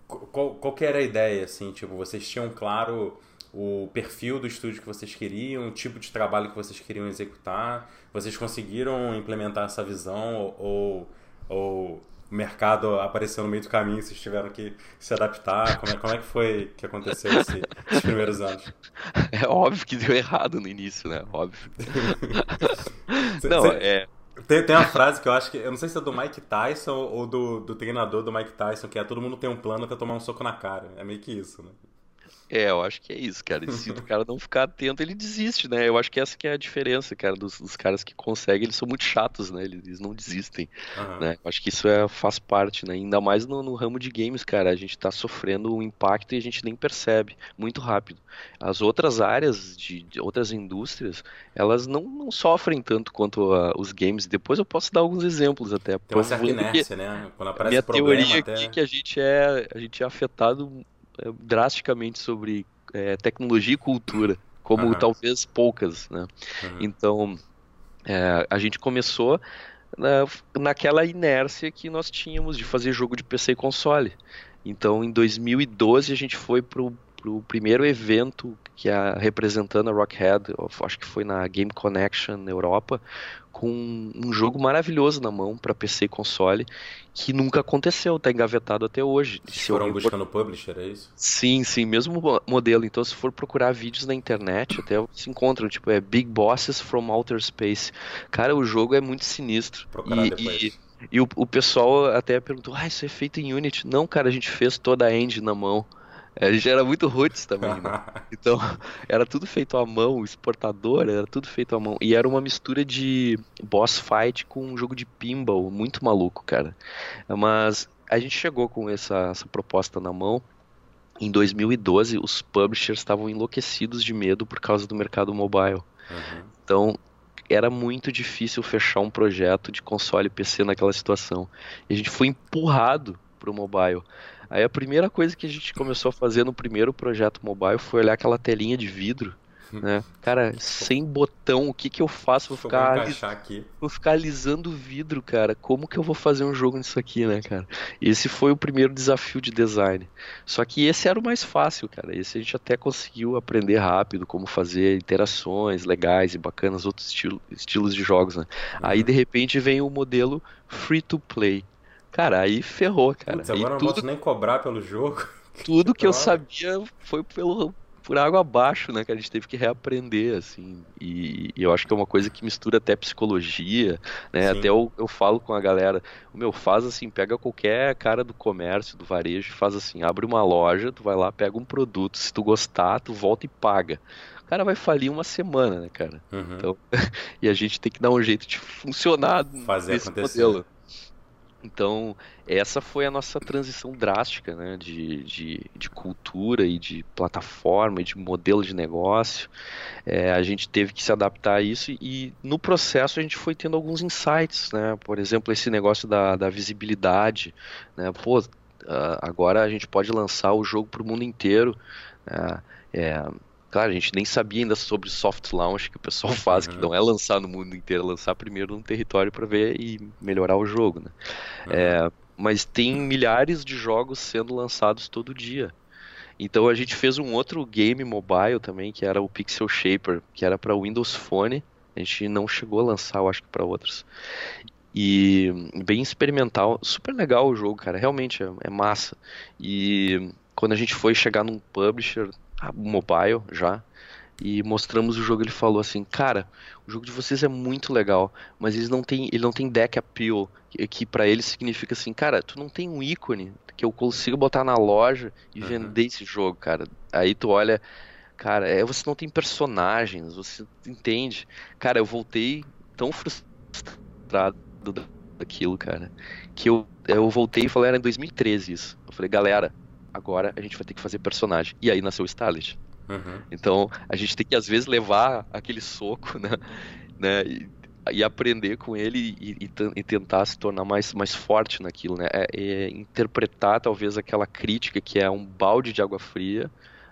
qual, qual que era a ideia, assim, tipo, vocês tinham claro o perfil do estúdio que vocês queriam, o tipo de trabalho que vocês queriam executar? Vocês conseguiram implementar essa visão ou, ou o mercado apareceu no meio do caminho vocês tiveram que se adaptar? Como é, como é que foi que aconteceu esse, esses primeiros anos? É óbvio que deu errado no início, né? Óbvio. não, é... Tem, tem uma frase que eu acho que. Eu não sei se é do Mike Tyson ou do, do treinador do Mike Tyson, que é todo mundo tem um plano até tomar um soco na cara. É meio que isso, né? É, eu acho que é isso, cara. E se o cara não ficar atento, ele desiste, né? Eu acho que essa que é a diferença, cara, dos, dos caras que conseguem, eles são muito chatos, né? Eles, não desistem, uhum. né? Eu acho que isso é, faz parte, né? Ainda mais no, no, ramo de games, cara. A gente tá sofrendo um impacto e a gente nem percebe, muito rápido. As outras áreas de, de outras indústrias, elas não, não sofrem tanto quanto a, os games. Depois eu posso dar alguns exemplos até. Tem uma certa inércia, né? Quando aparece minha problema teoria até... aqui é que a gente é, a gente é afetado drasticamente sobre é, tecnologia e cultura, como uhum. talvez poucas, né? Uhum. Então, é, a gente começou na, naquela inércia que nós tínhamos de fazer jogo de PC e console. Então, em 2012, a gente foi pro, pro primeiro evento que é representando a Rockhead, acho que foi na Game Connection na Europa, com um jogo maravilhoso na mão para PC e console, que nunca aconteceu, tá engavetado até hoje. Se foram buscando publisher, é isso? Sim, sim, mesmo modelo. Então, se for procurar vídeos na internet, até se encontram, tipo, é Big Bosses from Outer Space. Cara, o jogo é muito sinistro. Procurar e, depois. E, e o, o pessoal até perguntou, ah, isso é feito em Unity. Não, cara, a gente fez toda a engine na mão. A gente era muito roots também, né? Então, era tudo feito à mão, exportador, era tudo feito à mão. E era uma mistura de boss fight com um jogo de pinball, muito maluco, cara. Mas a gente chegou com essa, essa proposta na mão. Em 2012, os publishers estavam enlouquecidos de medo por causa do mercado mobile. Uhum. Então, era muito difícil fechar um projeto de console e PC naquela situação. E a gente foi empurrado para o mobile. Aí a primeira coisa que a gente começou a fazer no primeiro projeto mobile foi olhar aquela telinha de vidro, né? Cara, sem botão, o que que eu faço? Vou ficar, aqui. vou ficar alisando o vidro, cara. Como que eu vou fazer um jogo nisso aqui, né, cara? Esse foi o primeiro desafio de design. Só que esse era o mais fácil, cara. Esse a gente até conseguiu aprender rápido como fazer interações legais e bacanas, outros estilo, estilos de jogos, né? Uhum. Aí de repente vem o modelo free to play. Cara, aí ferrou, cara. Putz, agora não tudo, posso nem cobrar pelo jogo. Tudo que eu sabia foi pelo, por água abaixo, né? Que a gente teve que reaprender, assim. E, e eu acho que é uma coisa que mistura até psicologia, né? Sim. Até eu, eu falo com a galera, o meu, faz assim, pega qualquer cara do comércio, do varejo, faz assim, abre uma loja, tu vai lá, pega um produto, se tu gostar, tu volta e paga. O cara vai falir uma semana, né, cara? Uhum. Então, e a gente tem que dar um jeito de funcionar Fazer nesse acontecer. modelo. Então, essa foi a nossa transição drástica né, de, de, de cultura e de plataforma e de modelo de negócio. É, a gente teve que se adaptar a isso e, no processo, a gente foi tendo alguns insights. Né? Por exemplo, esse negócio da, da visibilidade. Né? Pô, agora a gente pode lançar o jogo para o mundo inteiro. Né? É, Claro, a gente nem sabia ainda sobre soft launch que o pessoal faz, uhum. que não é lançar no mundo inteiro, é lançar primeiro num território para ver e melhorar o jogo, né? Uhum. É, mas tem milhares de jogos sendo lançados todo dia. Então a gente fez um outro game mobile também, que era o Pixel Shaper, que era para Windows Phone A gente não chegou a lançar, eu acho que para outros. E bem experimental, super legal o jogo, cara. Realmente é, é massa. E quando a gente foi chegar num publisher mobile já e mostramos o jogo, ele falou assim: "Cara, o jogo de vocês é muito legal, mas eles não tem, ele não tem deck appeal, que, que para eles significa assim, cara, tu não tem um ícone que eu consigo botar na loja e uhum. vender esse jogo, cara. Aí tu olha, cara, é, você não tem personagens, você entende? Cara, eu voltei tão frustrado daquilo, cara, que eu, eu voltei e falei, era em 2013 isso. Eu falei, galera, agora a gente vai ter que fazer personagem. E aí nasceu o Starlet. Uhum. Então a gente tem que às vezes levar aquele soco, né? né e, e aprender com ele e, e, e, tentar se tornar mais, mais forte naquilo, né? É, é interpretar talvez aquela crítica que é um balde de água fria,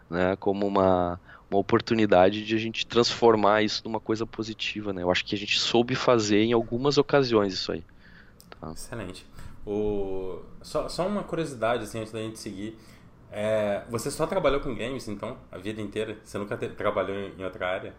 né? Como uma, uma oportunidade de a gente transformar isso numa coisa positiva, né? Eu acho que a gente soube fazer em algumas ocasiões isso aí. Tá? Excelente. O... Só, só uma curiosidade, assim, antes da gente seguir. É... Você só trabalhou com games, então, a vida inteira? Você nunca te... trabalhou em outra área?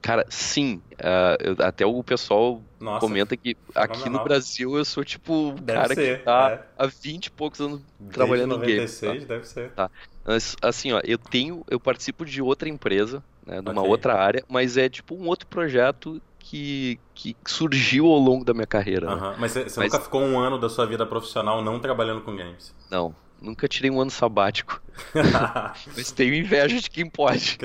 Cara, sim. Uh, até o pessoal Nossa, comenta que aqui no Brasil eu sou tipo o cara ser, que tá é. há 20 e poucos anos Desde trabalhando 96, em games. Tá? deve ser. Tá. Mas, assim, ó, eu tenho, eu participo de outra empresa, né, numa okay. outra área, mas é tipo um outro projeto que, que surgiu ao longo da minha carreira. Né? Mas você, você mas... nunca ficou um ano da sua vida profissional não trabalhando com games? Não, Nunca tirei um ano sabático. Mas tenho inveja de quem pode.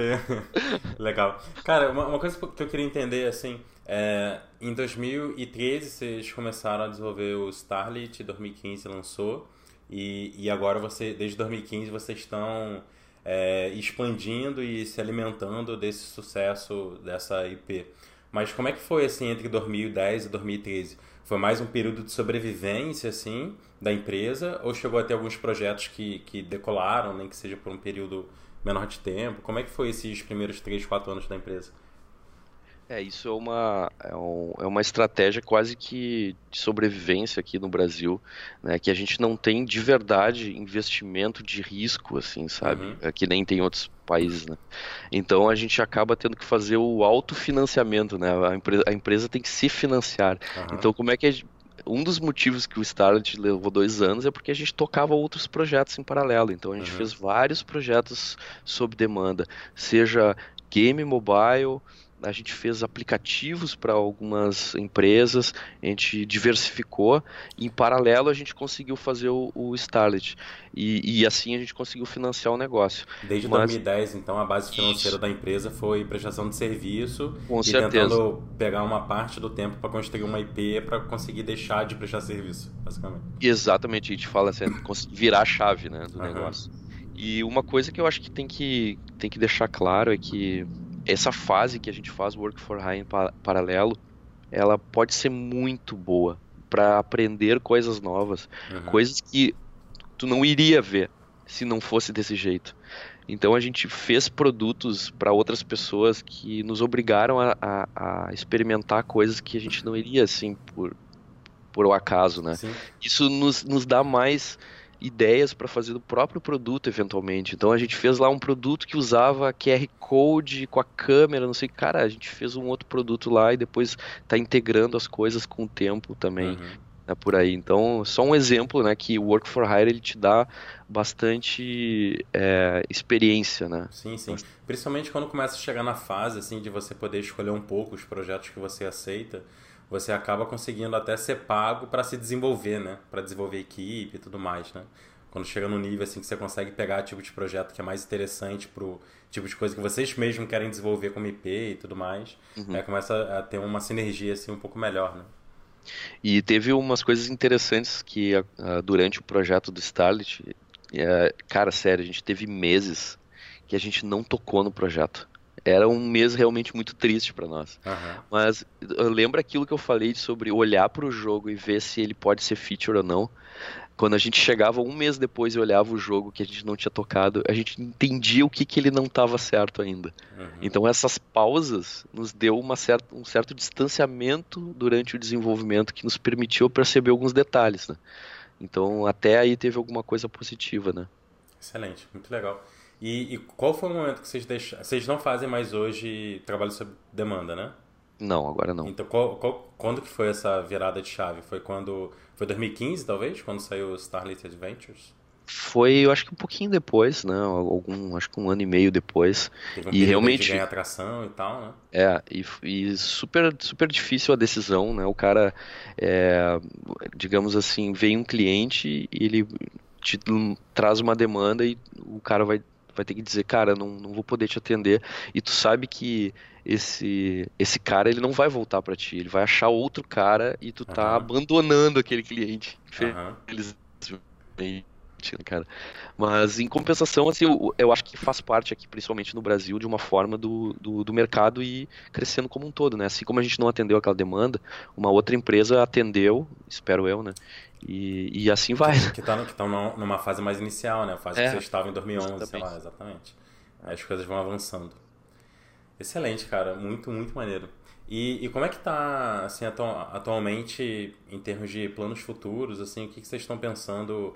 Legal. Cara, uma, uma, coisa que eu queria entender, assim, é, em 2013 vocês começaram a desenvolver o Starlit, 2015 lançou, e, e agora você, desde 2015 vocês estão é, expandindo e se alimentando desse sucesso dessa IP. Mas como é que foi, assim, entre 2010 e 2013? Foi mais um período de sobrevivência, assim, da empresa? Ou chegou a ter alguns projetos que, que decolaram, nem que seja por um período menor de tempo? Como é que foi esses primeiros 3, 4 anos da empresa? É, isso é uma, é, um, é, uma estratégia quase que de sobrevivência aqui no Brasil, né? Que a gente não tem de verdade investimento de risco, assim, sabe? Uhum. É, que nem tem outros países, né? Então a gente acaba tendo que fazer o autofinanciamento, né? A empresa, a empresa tem que se financiar. Uhum. Então como é que gente, um dos motivos que o Starlet levou dois anos é porque a gente tocava outros projetos em paralelo. Então a gente uhum. fez vários projetos sob demanda, seja game mobile, a gente fez aplicativos para algumas empresas, a gente diversificou, e em paralelo a gente conseguiu fazer o, o Starlet. E, e, assim a gente conseguiu financiar o negócio. Desde Mas, 2010, então, a base financeira isso. da empresa foi prestação de serviço Com e certeza. tentando pegar uma parte do tempo para construir uma IP para conseguir deixar de prestar serviço, basicamente. Exatamente, a gente fala assim, virar a chave né, do uhum. negócio. E uma coisa que eu acho que tem que, tem que deixar claro é que essa fase que a gente faz Work for Hire em paralelo, ela pode ser muito boa para aprender coisas novas, uhum. coisas que tu não iria ver se não fosse desse jeito. Então a gente fez produtos para outras pessoas que nos obrigaram a, a, a, experimentar coisas que a gente não iria assim por por acaso, né? Sim. Isso nos, nos dá mais ideias para fazer o próprio produto eventualmente. Então a gente fez lá um produto que usava QR Code com a câmera, não sei, cara, a gente fez um outro produto lá e depois tá integrando as coisas com o tempo também. Uhum. Né, por aí. Então, só um exemplo, né, que o Work for Hire ele te dá bastante é, experiência, né? Sim, sim. Principalmente quando começa a chegar na fase, assim, de você poder escolher um pouco os projetos que você aceita você acaba conseguindo até ser pago para se desenvolver, né? Para desenvolver equipe e tudo mais, né? Quando chega no nível assim que você consegue pegar tipo de projeto que é mais interessante pro tipo de coisa que vocês mesmos querem desenvolver como IP e tudo mais, uhum. é, começa a ter uma sinergia assim um pouco melhor, né? E teve umas coisas interessantes que uh, durante o projeto do Starlit, uh, cara, sério, a gente teve meses que a gente não tocou no projeto era um mês realmente muito triste para nós. Uhum. Mas lembra aquilo que eu falei sobre olhar para o jogo e ver se ele pode ser feature ou não. Quando a gente chegava um mês depois e olhava o jogo que a gente não tinha tocado, a gente entendia o que, que ele não estava certo ainda. Uhum. Então essas pausas nos deu uma certa, um certo distanciamento durante o desenvolvimento que nos permitiu perceber alguns detalhes. Né? Então até aí teve alguma coisa positiva, né? Excelente, muito legal. E, e, qual foi o momento que vocês deixaram? Vocês não fazem mais hoje trabalho sob demanda, né? Não, agora não. Então, qual, qual, quando que foi essa virada de chave? Foi quando. Foi 2015, talvez? Quando saiu Starlit Adventures? Foi, eu acho que um pouquinho depois, né? Algum, acho que um ano e meio depois. Teve um e realmente de ganhar atração e tal, né? É, e, e, super, super difícil a decisão, né? O cara, é, digamos assim, vem um cliente e ele te traz uma demanda e o cara vai, vai ter que dizer, cara, não, não vou poder te atender. E tu sabe que esse esse cara ele não vai voltar para ti, ele vai achar outro cara e tu tá uhum. abandonando aquele cliente. Infelizmente né, cara. Mas em compensação, assim, eu, eu, acho que faz parte aqui, principalmente no Brasil, de uma forma do, do, do, mercado e crescendo como um todo, né? Assim como a gente não atendeu aquela demanda, uma outra empresa atendeu, espero eu, né? E, e assim vai. Que tá, que tá numa fase mais inicial, né? A fase é, que você estava em 2011, exatamente. sei lá, exatamente. Aí as coisas vão avançando. Excelente, cara. Muito, muito maneiro. E, e como é que tá, assim, atu atualmente, em termos de planos futuros, assim, o que, que vocês estão pensando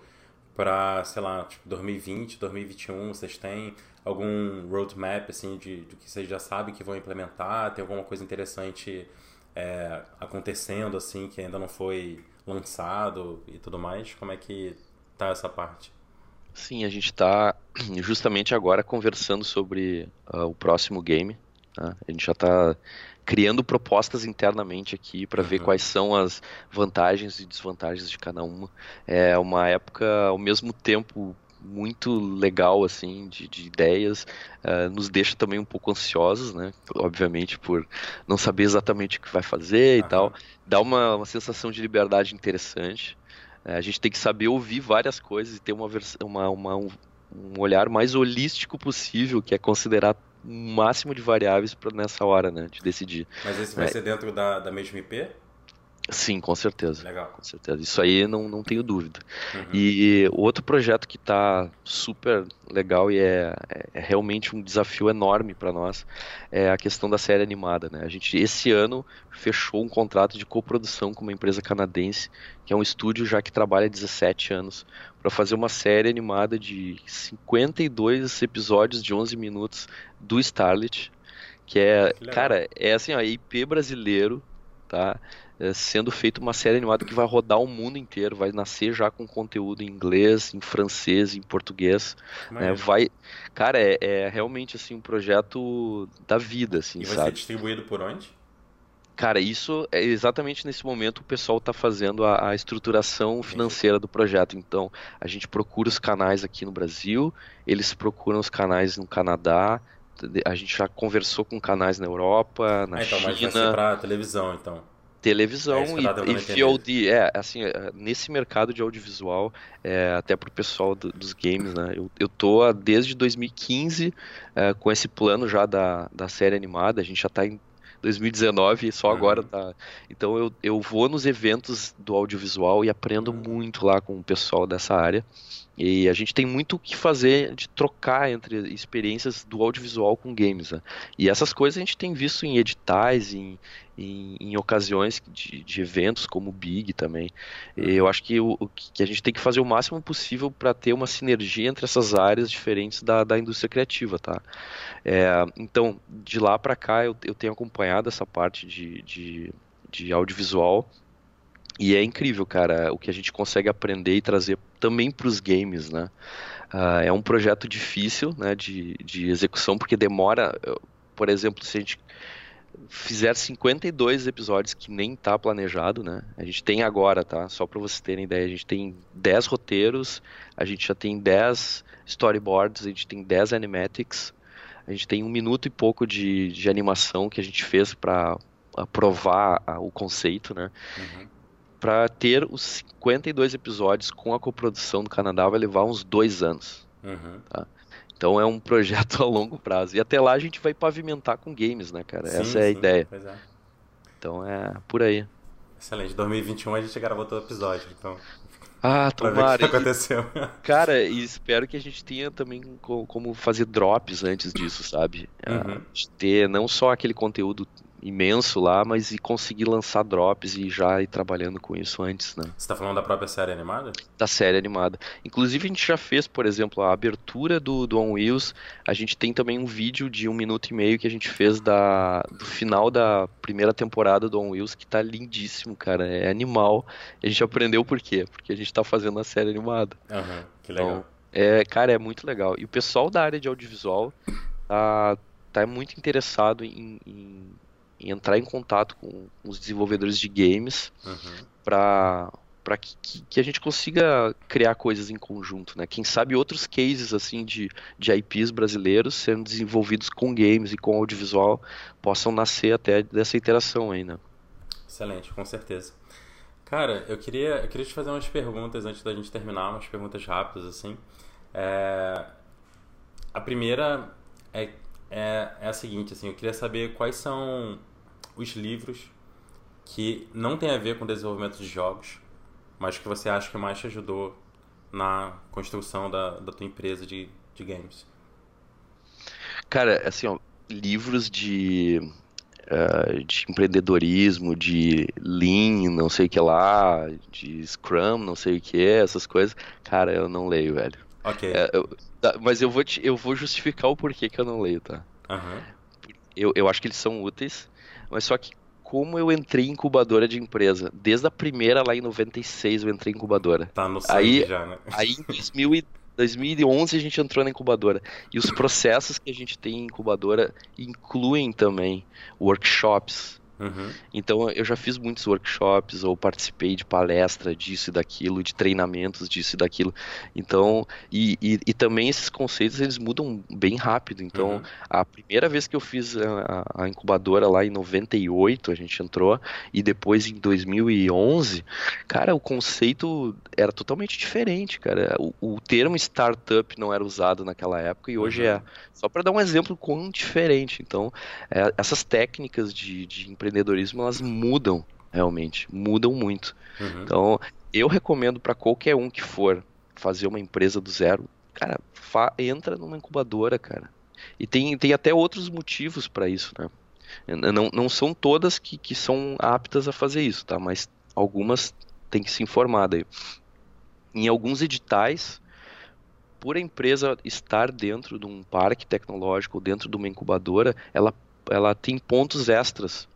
para, sei lá, tipo 2020, 2021, vocês têm algum roadmap assim de, de que vocês já sabem que vão implementar? Tem alguma coisa interessante é, acontecendo assim que ainda não foi lançado e tudo mais? Como é que tá essa parte? Sim, a gente está justamente agora conversando sobre uh, o próximo game. Tá? A gente já está criando propostas internamente aqui para uhum. ver quais são as vantagens e desvantagens de cada uma. É uma época, ao mesmo tempo, muito legal assim de, de ideias uh, nos deixa também um pouco ansiosos né obviamente por não saber exatamente o que vai fazer uhum. e tal dá uma, uma sensação de liberdade interessante uh, a gente tem que saber ouvir várias coisas e ter uma, uma, uma um, um olhar mais holístico possível que é considerar um máximo de variáveis para nessa hora, né, de decidir. Mas esse vai é. ser dentro da, da mesma IP? Sim, com certeza. Legal. Com certeza. Isso aí não, não tenho dúvida. Uhum. E outro projeto que está super legal e é, é, realmente um desafio enorme para nós é a questão da série animada. Né? A gente, esse ano, fechou um contrato de coprodução com uma empresa canadense, que é um estúdio já que trabalha há 17 anos, para fazer uma série animada de 52 episódios de 11 minutos do Starlet. Que é, que cara, é assim, ó, IP brasileiro, tá? É, sendo feita uma série animada que vai rodar o mundo inteiro, vai nascer já com conteúdo em inglês, em francês, em português, né, vai, cara, é, é, realmente assim um projeto da vida, assim, e vai sabe? ser distribuído por onde? Cara, isso é exatamente nesse momento o pessoal está fazendo a, a, estruturação financeira do projeto. Então, a gente procura os canais aqui no Brasil, eles procuram os canais no Canadá, a gente já conversou com canais na Europa, na ah, então, China. Mas vai ser para televisão, então televisão é e, e VOD. É, assim, é, nesse mercado de audiovisual, é, até pro pessoal do, dos games, né? Eu, eu tô desde 2015 é, com esse plano já da, da série animada, a gente já tá em 2019 e só uhum. agora tá. Então eu, eu vou nos eventos do audiovisual e aprendo uhum. muito lá com o pessoal dessa área. E a gente tem muito o que fazer de trocar entre experiências do audiovisual com games. Né? E essas coisas a gente tem visto em editais, em, em, em ocasiões de, de, eventos como o Big também. E eu acho que, o, que a gente tem que fazer o máximo possível para ter uma sinergia entre essas áreas diferentes da, da indústria criativa. Tá? É, então, de lá para cá, eu, eu tenho acompanhado essa parte de, de, de audiovisual e é incrível, cara, o que a gente consegue aprender e trazer também para os games, né? Uh, é um projeto difícil, né, de, de execução, porque demora, por exemplo, se a gente fizer 52 episódios que nem tá planejado, né? A gente tem agora, tá? Só para vocês terem ideia, a gente tem 10 roteiros, a gente já tem 10 storyboards, a gente tem 10 animatics, a gente tem um minuto e pouco de, de animação que a gente fez para provar o conceito, né? Uhum para ter os 52 episódios com a coprodução do Canadá vai levar uns dois anos. Uhum. Tá? Então é um projeto a longo prazo. E até lá a gente vai pavimentar com games, né, cara? Sim, Essa é a sim, ideia. É. Então é por aí. Excelente. 2021 a gente gravou todo episódio, então. Ah, tomara. O que aconteceu. Cara, e espero que a gente tenha também como fazer drops antes disso, sabe? Uhum. Ter não só aquele conteúdo imenso lá, mas e conseguir lançar drops e já ir trabalhando com isso antes, né? Você tá falando da própria série animada? Da série animada. Inclusive a gente já fez, por exemplo, a abertura do, do On Wheels. A gente tem também um vídeo de um minuto e meio que a gente fez da, do final da primeira temporada do On Wheels, que tá lindíssimo, cara. É animal. A gente aprendeu por quê? Porque a gente tá fazendo a série animada. Aham, uhum, que legal. Então, é, cara, é muito legal. E o pessoal da área de audiovisual tá, tá muito interessado em, em em entrar em contato com os desenvolvedores de games uhum. para para que, que, a gente consiga criar coisas em conjunto, né? Quem sabe outros cases assim de, de IPs brasileiros sendo desenvolvidos com games e com audiovisual possam nascer até dessa interação aí, né? Excelente, com certeza. Cara, eu queria, eu queria te fazer umas perguntas antes da gente terminar, umas perguntas rápidas assim. É... A primeira é, é, é a seguinte, assim, eu queria saber quais são os livros que não tem a ver com desenvolvimento de jogos, mas que você acha que mais te ajudou na construção da, da tua empresa de, de games? Cara, assim, ó, livros de, uh, de empreendedorismo, de Lean, não sei o que lá, de Scrum, não sei o que, essas coisas, cara, eu não leio, velho. Ok. É, eu, tá, mas eu vou, te, eu vou justificar o porquê que eu não leio, tá? Uhum. Eu, eu acho que eles são úteis, mas só que como eu entrei em incubadora de empresa, desde a primeira lá em 96 eu entrei em incubadora. Tá no aí, já, né? Aí em 2000 2011 a gente entrou na incubadora. E os processos que a gente tem em incubadora incluem também workshops, Uhum. Então eu já fiz muitos workshops ou participei de palestra disso e daquilo, de treinamentos disso e daquilo. Então, e, e, e também esses conceitos eles mudam bem rápido. Então, uhum. a primeira vez que eu fiz a, a, incubadora lá em 98, a gente entrou, e depois em 2011, cara, o conceito era totalmente diferente, cara. O, o termo startup não era usado naquela época e hoje uhum. é. Só para dar um exemplo quão diferente. Então, é, essas técnicas de, de empreendedorismo elas mudam realmente, mudam muito. Uhum. Então, eu recomendo para qualquer um que for fazer uma empresa do zero, cara, entra numa incubadora, cara. E tem, tem até outros motivos para isso, né? Não, não são todas que, que são aptas a fazer isso, tá? Mas algumas tem que se informar daí. Em alguns editais, por a empresa estar dentro de um parque tecnológico, dentro de uma incubadora, ela, ela tem pontos extras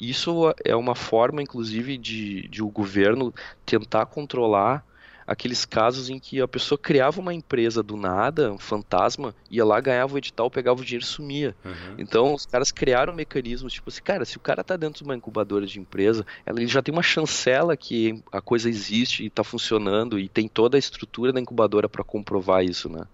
isso é uma forma, inclusive, de, de o governo tentar controlar aqueles casos em que a pessoa criava uma empresa do nada, um fantasma, ia lá, ganhava o edital, pegava o dinheiro e sumia. Uhum. Então, os caras criaram mecanismos, tipo assim, cara, se o cara tá dentro de uma incubadora de empresa, ele já tem uma chancela que a coisa existe e tá funcionando e tem toda a estrutura da incubadora para comprovar isso, né?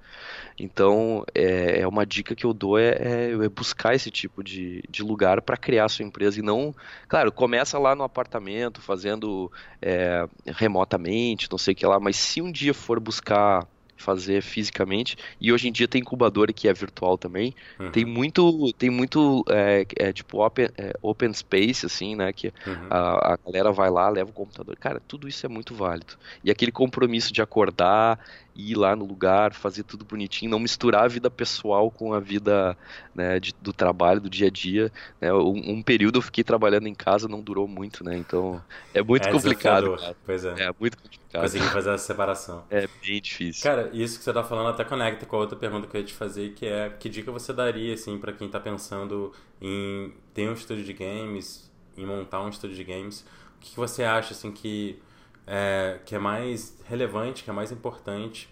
Então, é, é, uma dica que eu dou é, é, é buscar esse tipo de, de lugar para criar a sua empresa e não, claro, começa lá no apartamento, fazendo é, remotamente, não sei o que lá, mas se um dia for buscar fazer fisicamente e hoje em dia tem incubadora que é virtual também uhum. tem muito tem muito é, é tipo open, é, open space assim né que uhum. a, a galera vai lá leva o computador cara tudo isso é muito válido e aquele compromisso de acordar ir lá no lugar, fazer tudo bonitinho, não misturar a vida pessoal com a vida né, de, do trabalho, do dia a dia. Né? Um, um, período eu fiquei trabalhando em casa, não durou muito, né? Então é muito é complicado. Pois é. É muito complicado. Conseguir fazer essa separação. É bem difícil. Cara, isso que você tá falando até conecta com a outra pergunta que eu ia te fazer, que é que dica você daria, assim, para quem tá pensando em ter um estúdio de games, em montar um estúdio de games? O que você acha, assim, que é, que é mais relevante, que é mais importante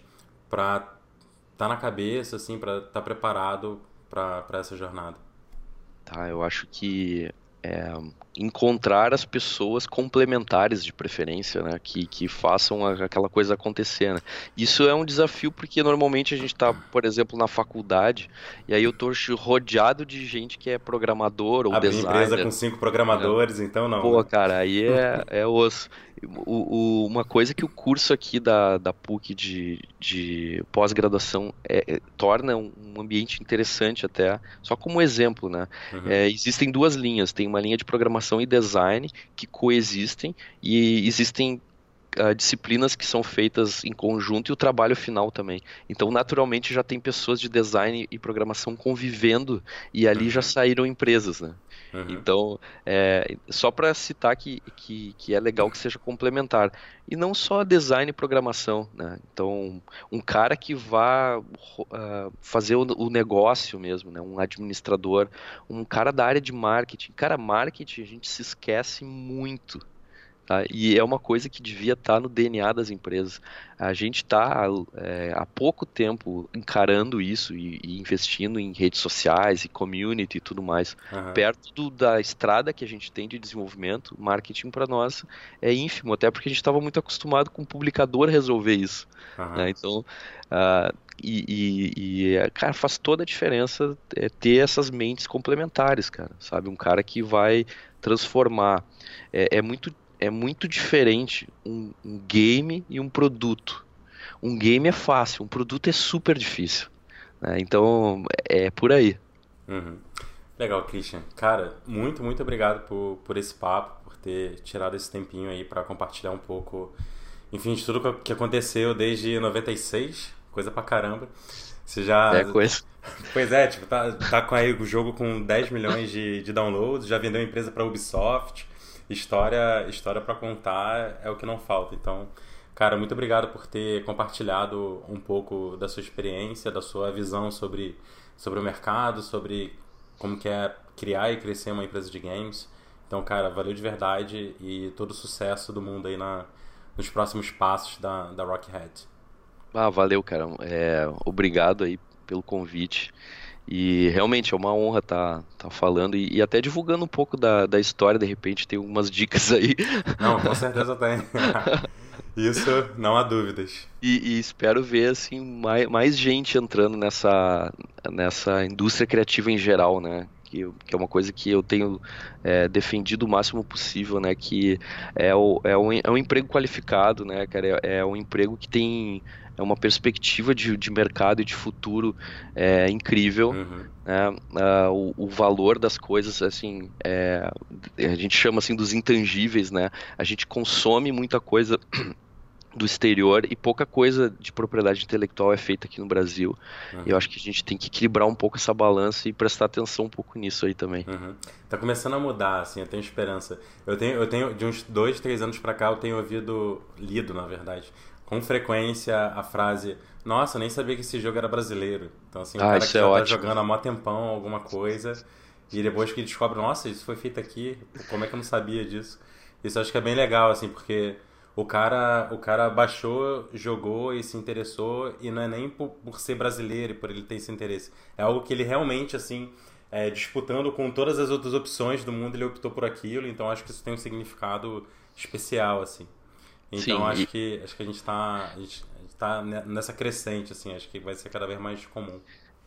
para estar tá na cabeça, assim, para estar tá preparado para essa jornada? Tá, eu acho que é, encontrar as pessoas complementares de preferência, né, que, que façam aquela coisa acontecer. Né? Isso é um desafio porque normalmente a gente está, por exemplo, na faculdade e aí eu tô rodeado de gente que é programador ou Abrir designer. empresa com cinco programadores, é. então não. Pô, né? cara, aí é, é osso. O, o, uma coisa que o curso aqui da, da PUC de, de pós-graduação é, é, torna um, ambiente interessante até, só como exemplo, né? Uhum. É, existem duas linhas, tem uma linha de programação e design que coexistem e existem uh, disciplinas que são feitas em conjunto e o trabalho final também. Então, naturalmente, já tem pessoas de design e programação convivendo e ali uhum. já saíram empresas, né? Uhum. Então, é, só para citar que, que, que, é legal que seja complementar. E não só design e programação. Né? Então, um cara que vá uh, fazer o, o, negócio mesmo, né? um administrador, um cara da área de marketing. Cara, marketing a gente se esquece muito. Tá? E é uma coisa que devia estar tá no DNA das empresas. A gente está é, há pouco tempo encarando isso e, e, investindo em redes sociais e community e tudo mais. Uhum. Perto do, da estrada que a gente tem de desenvolvimento, marketing para nós é ínfimo, até porque a gente estava muito acostumado com o publicador resolver isso. Uhum. Né? Então, uh, e, e, e, cara, faz toda a diferença é, ter essas mentes complementares, cara, sabe? Um cara que vai transformar. É, é muito é muito diferente um, um, game e um produto. Um game é fácil, um produto é super difícil. Né? Então é por aí. Uhum. Legal, Christian. Cara, muito, muito obrigado por, por esse papo, por ter tirado esse tempinho aí para compartilhar um pouco, enfim, de tudo que aconteceu desde 96, coisa pra caramba. Você já. É coisa. Pois é, tipo, tá, tá com aí o jogo com 10 milhões de, de downloads, já vendeu a empresa pra Ubisoft história história para contar é o que não falta. Então, cara, muito obrigado por ter compartilhado um pouco da sua experiência, da sua visão sobre, sobre o mercado, sobre como que é criar e crescer uma empresa de games. Então, cara, valeu de verdade e todo o sucesso do mundo aí na, nos próximos passos da, da Rockhead. Ah, valeu, cara. É, obrigado aí pelo convite. E realmente é uma honra estar tá, tá falando e, e, até divulgando um pouco da, da história, de repente tem algumas dicas aí. Não, com certeza tem. Isso, não há dúvidas. E, e, espero ver assim mais, mais gente entrando nessa, nessa indústria criativa em geral, né? Que, que é uma coisa que eu tenho é, defendido o máximo possível, né? Que é, o, é, um, é um emprego qualificado, né, cara? É, é um emprego que tem é uma perspectiva de, de mercado e de futuro é, incrível. Uhum. Né? O, o, valor das coisas, assim, é, a gente chama assim dos intangíveis, né? A gente consome muita coisa do exterior e pouca coisa de propriedade intelectual é feita aqui no Brasil. Uhum. Eu acho que a gente tem que equilibrar um pouco essa balança e prestar atenção um pouco nisso aí também. Uhum. Tá começando a mudar, assim, eu tenho esperança. Eu tenho, eu tenho de uns dois, três anos para cá, eu tenho ouvido, lido, na verdade, com frequência a frase nossa, eu nem sabia que esse jogo era brasileiro. Então, assim, o ah, cara que é já tá ótimo. jogando há mó tempão alguma coisa, e depois que descobre, nossa, isso foi feito aqui, como é que eu não sabia disso? Isso eu acho que é bem legal, assim, porque o cara, o cara baixou, jogou e se interessou, e não é nem por, por ser brasileiro e por ele ter esse interesse. É algo que ele realmente, assim, é, disputando com todas as outras opções do mundo, ele optou por aquilo, então acho que isso tem um significado especial, assim. Então Sim, acho, e... que, acho que a gente está gente tá nessa crescente, assim, acho que vai ser cada vez mais comum.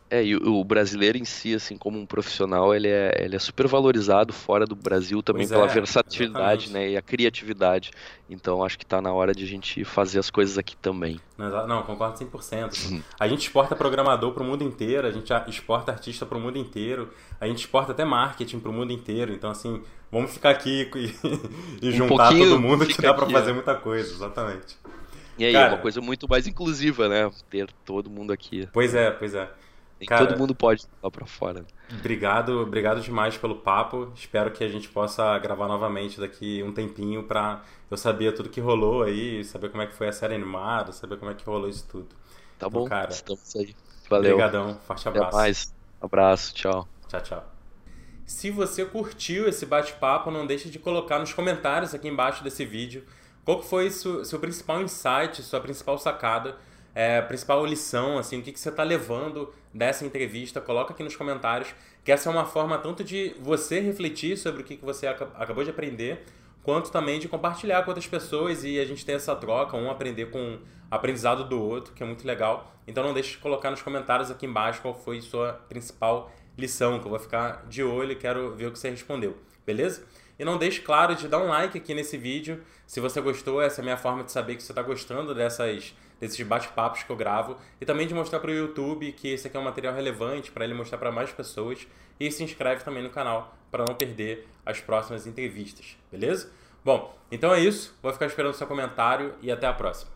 É, e o, brasileiro em si, assim, como um profissional, ele é, ele é super valorizado fora do Brasil também pois pela é, versatilidade, né, e a criatividade. Então, acho que está na hora de a gente fazer as coisas aqui também. Não, não concordo 100%. Assim. a gente exporta programador para o mundo inteiro, a gente exporta artista para o mundo inteiro, a gente exporta até marketing para o mundo inteiro. Então, assim, vamos ficar aqui e, e um juntar todo mundo que dá para fazer muita coisa, exatamente. E aí, Cara, é uma coisa muito mais inclusiva, né? Ter todo mundo aqui. Pois é, pois é. Nem Cara, todo mundo pode lá para fora. Obrigado, obrigado demais pelo papo. Espero que a gente possa gravar novamente daqui um tempinho para eu saber tudo que rolou aí, saber como é que foi a série animada, saber como é que rolou isso tudo. Tá então, bom, cara. Estamos aí. Valeu. Obrigadão, forte abraço. Até mais. Abraço, tchau. Tchau, tchau. Se você curtiu esse bate-papo, não deixe de colocar nos comentários aqui embaixo desse vídeo qual foi seu, seu principal insight, sua principal sacada é, principal lição, assim, o que, que você está levando dessa entrevista, coloca aqui nos comentários, que essa é uma forma tanto de você refletir sobre o que, que você acabou de aprender, quanto também de compartilhar com outras pessoas e a gente ter essa troca, um aprender com o aprendizado do outro, que é muito legal. Então não deixe de colocar nos comentários aqui embaixo qual foi sua principal lição, que eu vou ficar de olho e quero ver o que você respondeu, beleza? E não deixe, claro, de dar um like aqui nesse vídeo. Se você gostou, essa é a minha forma de saber que você está gostando dessas desses bate-papos que eu gravo e também de mostrar para o YouTube que esse aqui é um material relevante para ele mostrar para mais pessoas e se inscreve também no canal para não perder as próximas entrevistas, beleza? Bom, então é isso. Vou ficar esperando o seu comentário e até a próxima.